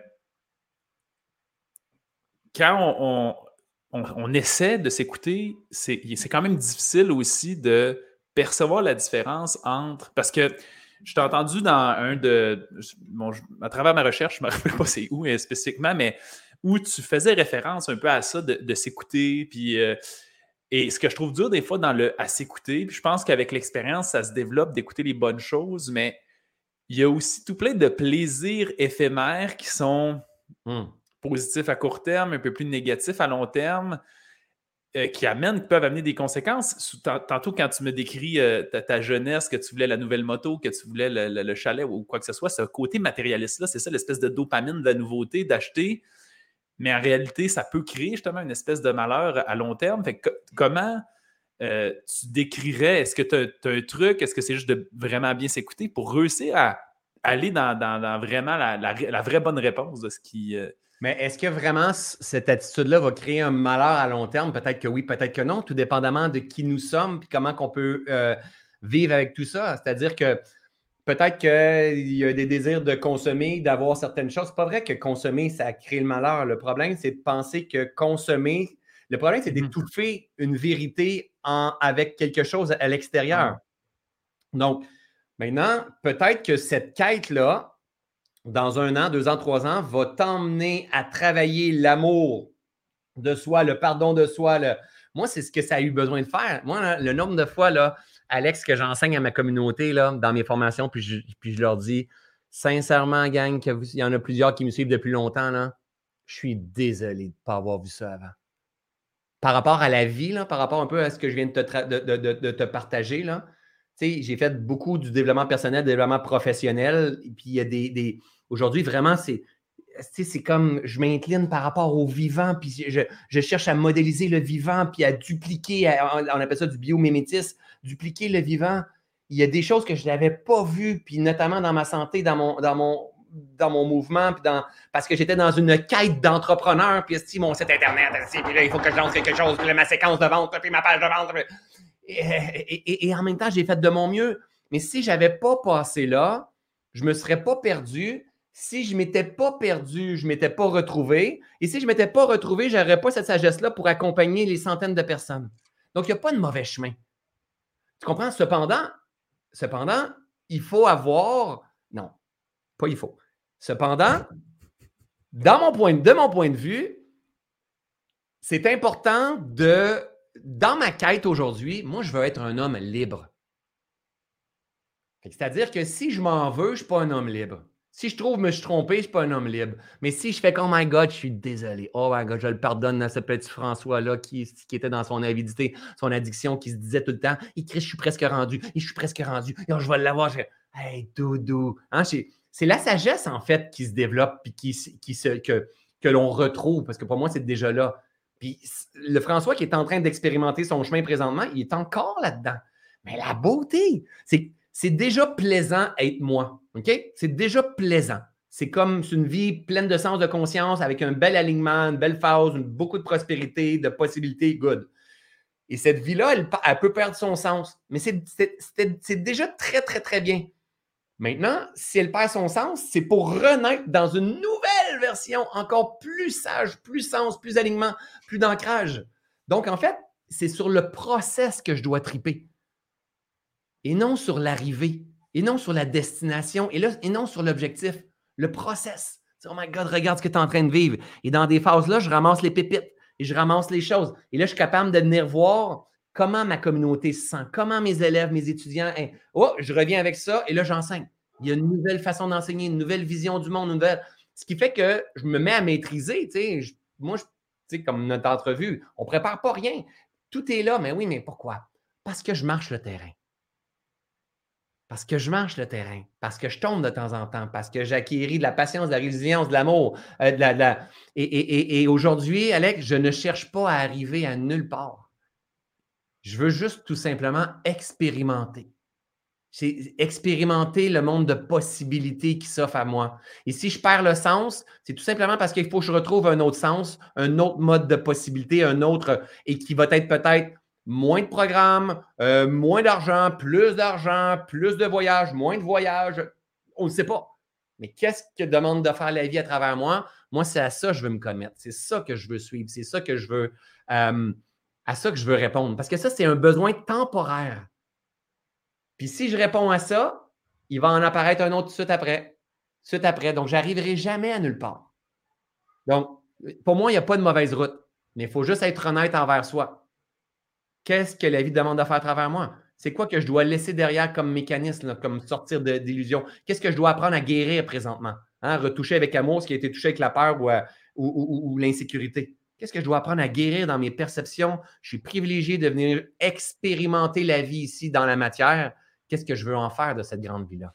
quand on, on, essaie de s'écouter, c'est quand même difficile aussi de percevoir la différence entre. Parce que je t'ai entendu dans un de. à travers ma recherche, je ne me rappelle pas c'est où euh, spécifiquement, mais où tu faisais référence un peu à ça, de, s'écouter. Puis. Euh, et ce que je trouve dur des fois dans le à s'écouter, puis je pense qu'avec l'expérience, ça se développe d'écouter les bonnes choses, mais il y a aussi tout plein de plaisirs éphémères qui sont hmm. positifs à court terme, un peu plus négatifs à long terme. Euh, qui amènent, qui peuvent amener des conséquences. Tantôt, quand tu me décris euh, ta, jeunesse, que tu voulais la nouvelle moto, que tu voulais le, chalet ou quoi que ce soit, ce côté matérialiste-là, c'est ça l'espèce de dopamine de la nouveauté, d'acheter. Mais en réalité, ça peut créer justement une espèce de malheur à long terme. Fait comment euh, tu décrirais, est-ce que tu as, un truc, est-ce que c'est juste de vraiment bien s'écouter pour réussir à aller dans, vraiment la, vraie bonne réponse de ce qui, mais est-ce que vraiment cette attitude-là va créer un malheur à long terme? Peut-être que oui, peut-être que non, tout dépendamment de qui nous sommes et comment on peut euh, vivre avec tout ça. C'est-à-dire que peut-être qu'il y a des désirs de consommer, d'avoir certaines choses. C'est pas vrai que consommer, ça crée le malheur. Le problème, c'est de penser que consommer, le problème, c'est mmh d'étouffer une vérité en, avec quelque chose à l'extérieur. Donc, maintenant, peut-être que cette quête-là, dans un an, deux ans, trois ans, va t'emmener à travailler l'amour de soi, le pardon de soi. Moi, c'est ce que ça a eu besoin de faire. Moi, le nombre de fois, là, Alex, que j'enseigne à ma communauté là, dans mes formations, puis je, puis je leur dis sincèrement, gang, il y en a plusieurs qui me suivent depuis longtemps, là, je suis désolé de ne pas avoir vu ça avant. Par rapport à la vie, par rapport un peu à ce que je viens de te, partager, là, j'ai fait beaucoup du développement personnel, du développement professionnel, puis il y a des Aujourd'hui, vraiment, c'est. C'est comme je m'incline par rapport au vivant, puis je, cherche à modéliser le vivant, puis à dupliquer, on appelle ça du biomimétisme, dupliquer le vivant. Il y a des choses que je n'avais pas vues, puis notamment dans ma santé, dans mon, dans mon, mouvement, parce que j'étais dans une quête d'entrepreneur, puis si mon site internet, puis là, il faut que je lance quelque chose, puis ma séquence de vente, puis ma page de vente. Et, et, en même temps, j'ai fait de mon mieux. Mais si je n'avais pas passé là, je ne me serais pas perdu si je ne m'étais pas perdu, je ne m'étais pas retrouvé. Et si je ne m'étais pas retrouvé, je n'aurais pas cette sagesse-là pour accompagner les centaines de personnes. Donc, il n'y a pas de mauvais chemin. Tu comprends? Cependant, cependant, il faut avoir. Non, pas il faut. Cependant, dans mon point, de mon point de vue, c'est important de. Dans ma quête aujourd'hui, moi, je veux être un homme libre. C'est-à-dire que si je m'en veux, je ne suis pas un homme libre. Si je trouve je me suis trompé, je ne suis pas un homme libre. Mais si je fais comme, oh my God, je suis désolé. Oh my God, je le pardonne à ce petit François-là qui, était dans son avidité, son addiction, qui se disait tout le temps, il crie, je suis presque rendu, je suis presque rendu, je vais l'avoir. Hey, doudou. Hein, c'est la sagesse, en fait, qui se développe puis qui, se, que, que l'on retrouve, parce que pour moi, c'est déjà là. Puis le François qui est en train d'expérimenter son chemin présentement, il est encore là-dedans. Mais la beauté, c'est déjà plaisant être moi. OK? C'est déjà plaisant. C'est comme une vie pleine de sens de conscience, avec un bel alignement, une belle phase, beaucoup de prospérité, de possibilités, good. Et cette vie-là, elle, peut perdre son sens. Mais c'est déjà très, très, très bien. Maintenant, si elle perd son sens, c'est pour renaître dans une nouvelle version, encore plus sage, plus sens, plus alignement, plus d'ancrage. Donc, en fait, c'est sur le process que je dois triper et non sur l'arrivée, et non sur la destination, et, non sur l'objectif, le process. Oh my God, regarde ce que tu es en train de vivre. Et dans des phases-là, je ramasse les pépites et je ramasse les choses. Et là, je suis capable de venir voir comment ma communauté se sent, comment mes élèves, mes étudiants. Hein, oh, je reviens avec ça et là, j'enseigne. Il y a une nouvelle façon d'enseigner, une nouvelle vision du monde, une nouvelle. Ce qui fait que je me mets à maîtriser. moi, je, comme notre entrevue, on ne prépare pas rien. Tout est là, mais oui, mais pourquoi? Parce que je marche le terrain. Parce que je marche le terrain, parce que je tombe de temps en temps, parce que j'acquéris de la patience, de la résilience, de l'amour. Euh, et, et aujourd'hui, Alex, je ne cherche pas à arriver à nulle part. Je veux juste tout simplement expérimenter. C'est expérimenter le monde de possibilités qui s'offre à moi. Et si je perds le sens, c'est tout simplement parce qu'il faut que je retrouve un autre sens, un autre mode de possibilité, un autre, et qui va être peut-être moins de programmes, euh, moins d'argent, plus d'argent, plus de voyages, moins de voyages. On ne sait pas. Mais qu'est-ce que demande de faire la vie à travers moi? Moi, c'est à ça que je veux me commettre. C'est ça que je veux suivre. C'est ça que je veux, euh, à ça que je veux répondre. Parce que ça, c'est un besoin temporaire. Puis si je réponds à ça, il va en apparaître un autre suite après. Suite après. Donc, je n'arriverai jamais à nulle part. Donc, pour moi, il n'y a pas de mauvaise route. Mais il faut juste être honnête envers soi. Qu'est-ce que la vie demande de faire à travers moi? C'est quoi que je dois laisser derrière comme mécanisme, comme sortir d'illusion? Qu'est-ce que je dois apprendre à guérir présentement? Hein? Retoucher avec amour ce qui a été touché avec la peur euh, ou, l'insécurité. Qu'est-ce que je dois apprendre à guérir dans mes perceptions? Je suis privilégié de venir expérimenter la vie ici dans la matière. Qu'est-ce que je veux en faire de cette grande vie-là?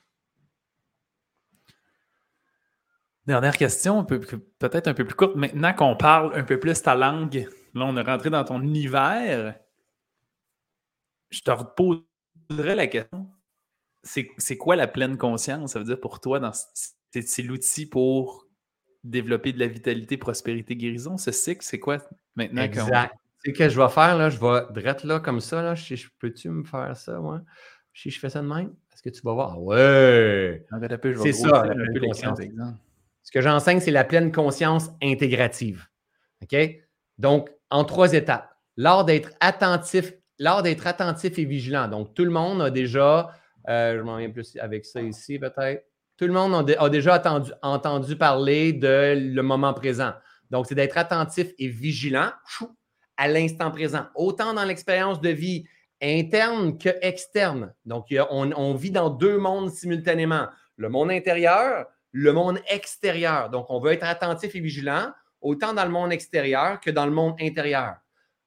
Dernière question, peut-être un peu plus courte. Maintenant qu'on parle un peu plus ta langue, là, on est rentré dans ton univers je te reposerai la question. C'est quoi la pleine conscience? Ça veut dire pour toi, c'est l'outil pour développer de la vitalité, prospérité, guérison? Ce cycle, c'est quoi maintenant? Exact. Ce que je vais faire, là, je vais drette là comme ça. Là, je, peux-tu me faire ça, moi? Si je fais ça de même, est-ce que tu vas voir? Ah ouais! C'est ça, la pleine conscience. Ce que j'enseigne, c'est la pleine conscience intégrative. OK? Donc, en trois étapes. L'art d'être attentif l'art d'être attentif et vigilant. Donc, tout le monde a déjà, euh, je m'en viens plus avec ça ici peut-être, tout le monde a, déjà entendu parler de le moment présent. Donc, c'est d'être attentif et vigilant à l'instant présent, autant dans l'expérience de vie interne que externe. Donc, on, vit dans deux mondes simultanément, le monde intérieur, le monde extérieur. Donc, on veut être attentif et vigilant autant dans le monde extérieur que dans le monde intérieur.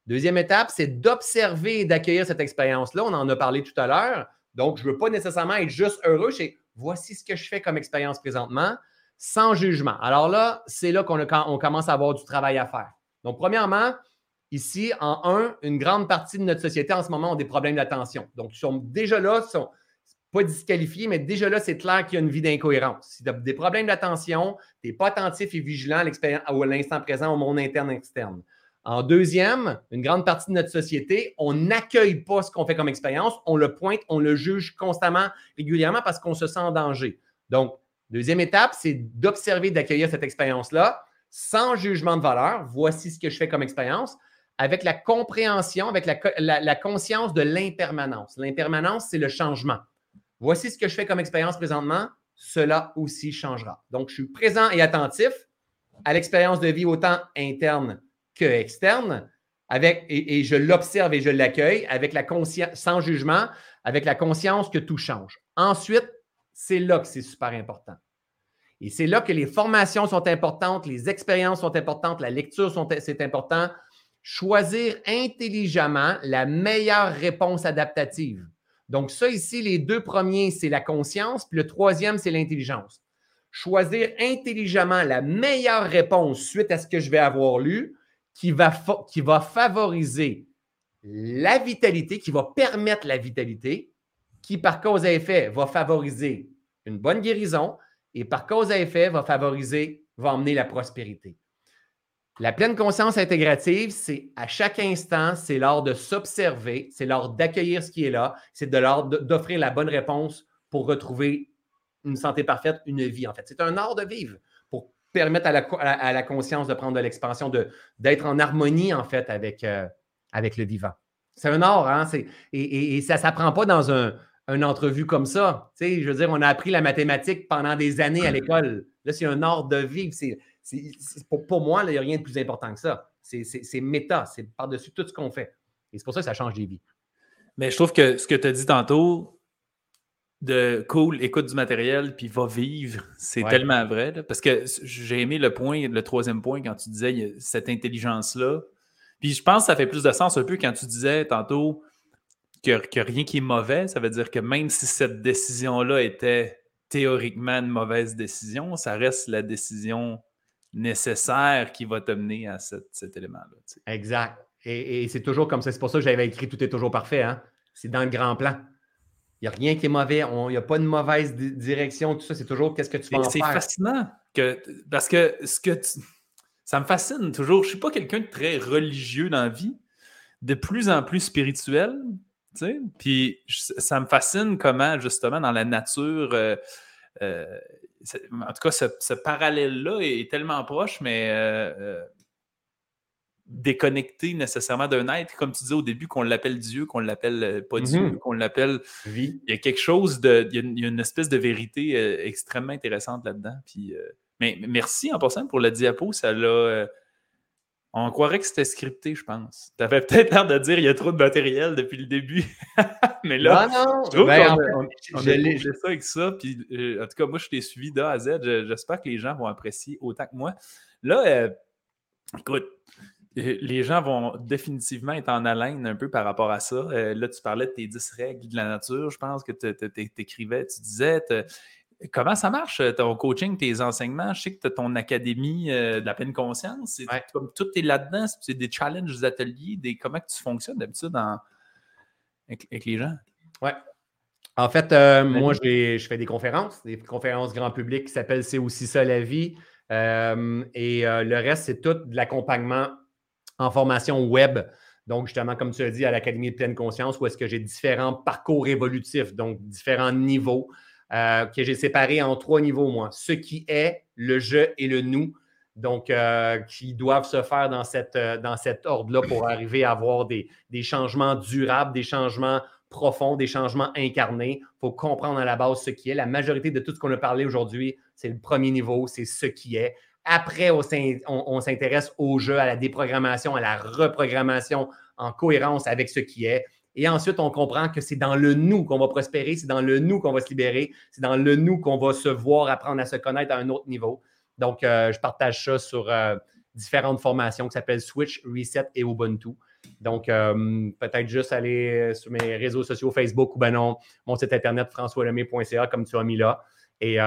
Deuxième étape, c'est d'observer et d'accueillir cette expérience-là. On en a parlé tout à l'heure. Donc, je ne veux pas nécessairement être juste heureux. C'est voici ce que je fais comme expérience présentement, sans jugement. Alors là, c'est là qu'on on commence à avoir du travail à faire. Donc, premièrement, ici, en un, une grande partie de notre société en ce moment ont des problèmes d'attention. Donc, ils sont déjà là, ils sont pas disqualifiés, mais déjà là, c'est clair qu'il y a une vie d'incohérence. Si tu as des problèmes d'attention, tu n'es pas attentif et vigilant à l'instant présent au monde interne et externe. En deuxième, une grande partie de notre société, on n'accueille pas ce qu'on fait comme expérience, on le pointe, on le juge constamment, régulièrement parce qu'on se sent en danger. Donc, deuxième étape, c'est d'observer, d'accueillir cette expérience-là sans jugement de valeur. Voici ce que je fais comme expérience, avec la compréhension, avec la, conscience de l'impermanence. L'impermanence, c'est le changement. Voici ce que je fais comme expérience présentement, cela aussi changera. Donc, je suis présent et attentif à l'expérience de vie autant interne que externe, avec, et, je l'observe et je l'accueille avec la sans jugement, avec la conscience que tout change. Ensuite, c'est là que c'est super important. Et c'est là que les formations sont importantes, les expériences sont importantes, la lecture, c'est important. Choisir intelligemment la meilleure réponse adaptative. Donc, ça ici, les deux premiers, c'est la conscience, puis le troisième, c'est l'intelligence. Choisir intelligemment la meilleure réponse suite à ce que je vais avoir lu, qui va, favoriser la vitalité, qui va permettre la vitalité, qui par cause à effet va favoriser une bonne guérison et par cause à effet va favoriser, va emmener la prospérité. La pleine conscience intégrative, c'est à chaque instant, c'est l'art de s'observer, c'est l'art d'accueillir ce qui est là, c'est de l'art d'offrir la bonne réponse pour retrouver une santé parfaite, une vie en fait. C'est un art de vivre permettre à la, conscience de prendre de l'expansion, d'être en harmonie, en fait, avec, euh, avec le vivant. C'est un art, hein? Et, et, ça ne s'apprend pas dans un, une entrevue comme ça. Tu je veux dire, on a appris la mathématique pendant des années à l'école. Là, c'est un art de vivre. C'est, pour, moi, il n'y a rien de plus important que ça. C'est méta, c'est par-dessus tout ce qu'on fait. Et c'est pour ça que ça change des vies. Mais je trouve que ce que tu as dit tantôt, de cool, écoute du matériel, puis va vivre, c'est tellement vrai. parce que j'ai aimé le point, le troisième point, quand tu disais cette intelligence-là. Puis je pense que ça fait plus de sens un peu quand tu disais tantôt que, que rien qui est mauvais. Ça veut dire que même si cette décision-là était théoriquement une mauvaise décision, ça reste la décision nécessaire qui va t'amener à cet élément-là. Exact. Et, c'est toujours comme ça. C'est pour ça que j'avais écrit Tout est toujours parfait. Hein? C'est dans le grand plan. Il n'y a rien qui est mauvais. Il n'y a pas de mauvaise direction. Tout ça, c'est toujours qu'est-ce que tu vas en faire. C'est fascinant. Que, parce que ce que ça me fascine toujours. Je ne suis pas quelqu'un de très religieux dans la vie, de plus en plus spirituel. Puis ça me fascine comment, justement, dans la nature, euh, euh, en tout cas, ce, parallèle-là est tellement proche, mais euh, déconnecté nécessairement d'un être, comme tu disais au début, qu'on l'appelle Dieu, qu'on l'appelle pas Dieu, mm-hmm. qu'on l'appelle. Vie. Il y a quelque chose de. Il y a une, espèce de vérité extrêmement intéressante là-dedans. Puis, mais merci en passant pour la diapo, ça l'a on croirait que c'était scripté, je pense. Tu avais peut-être l'air de dire il y a trop de matériel depuis le début. Mais là, non, non. Ben, on, on, ça avec ça. Puis, euh, en tout cas, moi, je t'ai suivi d'A à Z. J'espère que les gens vont apprécier autant que moi. Là, euh, écoute, euh, les gens vont définitivement être en haleine un peu par rapport à ça. là, tu parlais de tes 10 règles de la nature, je pense que tu écrivais, tu disais, Comment ça marche, euh, ton coaching, tes enseignements? Je sais que tu as ton académie euh, de la pleine conscience. Comme tout est là-dedans. C'est des challenges, des ateliers. Des, comment que tu fonctionnes d'habitude avec, les gens? Oui. En fait, euh, moi, je fais des conférences, des conférences grand public qui s'appellent C'est aussi ça la vie. et le reste, c'est tout de l'accompagnement en formation web. Donc, justement, comme tu as dit, à l'Académie de pleine conscience, où est-ce que j'ai différents parcours évolutifs, donc différents niveaux. Euh, que j'ai séparé en trois niveaux, moi. Ce qui est, le je et le nous. Donc, euh, qui doivent se faire euh, dans cet ordre-là pour arriver à avoir des, changements durables, des changements profonds, des changements incarnés. Il faut comprendre à la base ce qui est. La majorité de tout ce qu'on a parlé aujourd'hui, c'est le premier niveau, c'est ce qui est. Après, on s'intéresse au jeu, à la déprogrammation, à la reprogrammation en cohérence avec ce qui est. Et ensuite, on comprend que c'est dans le nous qu'on va prospérer, c'est dans le nous qu'on va se libérer, c'est dans le nous qu'on va se voir, apprendre à se connaître à un autre niveau. Donc, euh, je partage ça sur euh, différentes formations qui s'appellent Switch, Reset et Ubuntu. Donc, euh, peut-être juste aller sur mes réseaux sociaux, Facebook ou ben non, mon site internet françoislemay.ca comme tu as mis là. Et,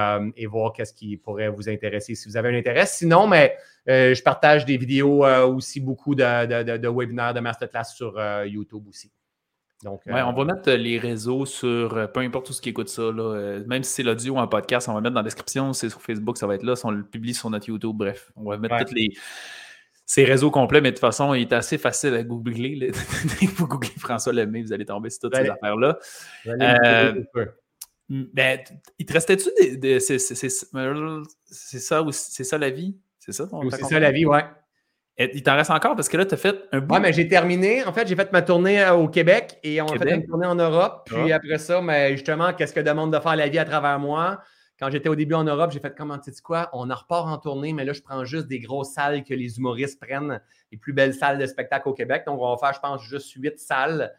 voir qu'est-ce qui pourrait vous intéresser si vous avez un intérêt. Sinon, mais je partage des vidéos aussi, beaucoup de, de, de webinaires, de masterclass sur YouTube aussi. Donc, on va euh, mettre les réseaux sur euh, peu importe tout ce qui écoute ça. Euh, même si c'est l'audio ou un podcast, on va mettre dans la description. C'est sur Facebook, ça va être là. Si on le publie sur notre YouTube, bref, on va mettre tous les ces réseaux complets, mais de toute façon, il est assez facile à googler. vous googlez François Lemay, vous allez tomber sur toutes ces affaires-là. Ben, il te restait-tu des. c'est ça, ça la vie? C'est ça C'est ça la vie, ouais. Il t'en reste encore parce que là, tu as fait un bout. Oui, mais j'ai terminé. En fait, j'ai fait ma tournée euh, au Québec et on a fait une tournée en Europe. Puis ah. après ça, mais justement, qu'est-ce que demande de faire la vie à travers moi? Quand j'étais au début en Europe, j'ai fait comment, tu sais quoi? On en repart en tournée, mais là, je prends juste des grosses salles que les humoristes prennent, les plus belles salles de spectacle au Québec. Donc, on va faire, je pense, juste huit salles,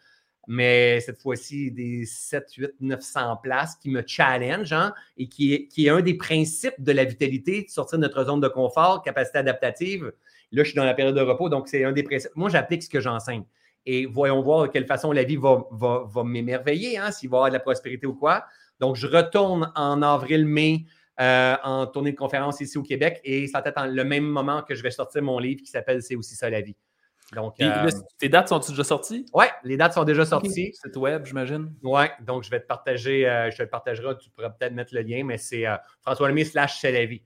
mais cette fois-ci, des 7, 8, 900 places qui me challenge hein, et qui est, un des principes de la vitalité, de sortir de notre zone de confort, capacité adaptative. Là, je suis dans la période de repos, donc c'est un des principes. Moi, j'applique ce que j'enseigne. Et voyons voir de quelle façon la vie va, va, m'émerveiller, hein, s'il va y avoir de la prospérité ou quoi. Donc, je retourne en avril-mai euh, en tournée de conférence ici au Québec et ça va être le même moment que je vais sortir mon livre qui s'appelle C'est aussi ça la vie. Donc, euh, tes dates sont déjà sorties? Oui, les dates sont déjà sorties. C'est web, j'imagine. Oui, donc je vais te partager, euh, je te le partagerai, tu pourras peut-être mettre le lien, mais c'est François Lemay slash C'est la vie.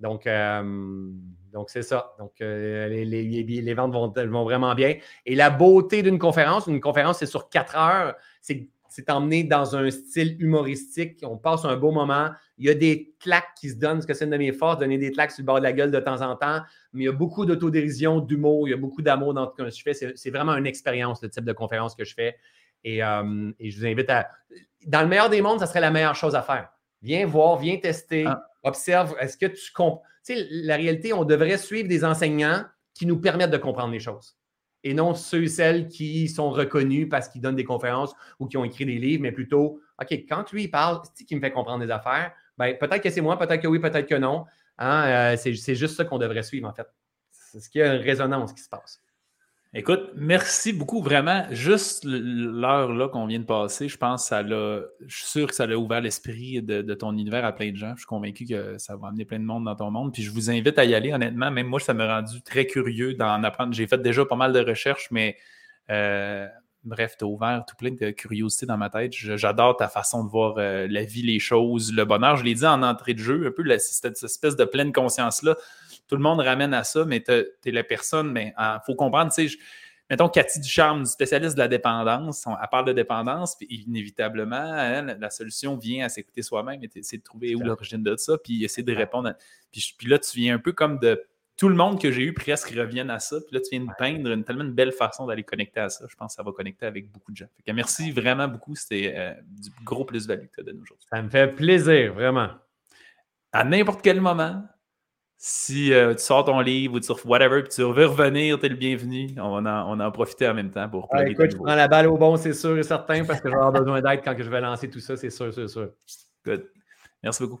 Donc, donc, c'est ça. Donc, euh, les, ventes vont, vraiment bien. Et la beauté d'une conférence, une conférence, c'est sur quatre heures. C'est emmené dans un style humoristique. On passe un beau moment. Il y a des claques qui se donnent, parce que c'est une de mes forces, donner des claques sur le bord de la gueule de temps en temps. Mais il y a beaucoup d'autodérision, d'humour, il y a beaucoup d'amour dans ce que je fais. C'est vraiment une expérience, le type de conférence que je fais. Et, euh, je vous invite à. Dans le meilleur des mondes, ça serait la meilleure chose à faire. Viens voir, viens tester, ah. observe. Est-ce que tu comprends? la réalité, on devrait suivre des enseignants qui nous permettent de comprendre les choses. Et non ceux et celles qui sont reconnus parce qu'ils donnent des conférences ou qui ont écrit des livres, mais plutôt, OK, quand lui, parle, c'est qui me fait comprendre des affaires, ben, peut-être que c'est moi, peut-être que oui, peut-être que non. Hein, euh, c'est juste ça qu'on devrait suivre, en fait. C'est ce qui a une résonance qui se passe. Écoute, merci beaucoup. Vraiment, juste l'heure là qu'on vient de passer, je pense que ça l'a. Je suis sûr que ça a ouvert l'esprit de, ton univers à plein de gens. Je suis convaincu que ça va amener plein de monde dans ton monde. Puis je vous invite à y aller, honnêtement. Même moi, ça m'a rendu très curieux d'en apprendre. J'ai fait déjà pas mal de recherches, mais euh, bref, tu as ouvert tout plein de curiosité dans ma tête. J'adore ta façon de voir euh, la vie, les choses, le bonheur. Je l'ai dit en entrée de jeu, un peu cette espèce de pleine conscience-là tout le monde ramène à ça, mais tu es la personne, mais il faut comprendre, tu sais, mettons Cathy Ducharme, spécialiste de la dépendance, elle parle de dépendance, puis inévitablement, la solution vient à s'écouter soi-même, c'est de trouver où l'origine de ça, puis essayer de répondre. Puis, là, tu viens un peu comme de tout le monde que j'ai eu presque reviennent à ça. Puis là, tu viens de peindre une tellement une belle façon d'aller connecter à ça. Je pense que ça va connecter avec beaucoup de gens. merci vraiment beaucoup. C'était euh, du gros plus-value que tu as donné aujourd'hui. Ça me fait plaisir, vraiment. À n'importe quel moment, si euh, tu sors ton livre ou tu whatever, puis tu veux revenir, tu es le bienvenu. On va en, on profiter en même temps pour ah, Écoute, je prends la balle au bon, c'est sûr et certain, parce que je vais avoir besoin d'aide quand je vais lancer tout ça, c'est sûr, c'est sûr. Good. Merci beaucoup.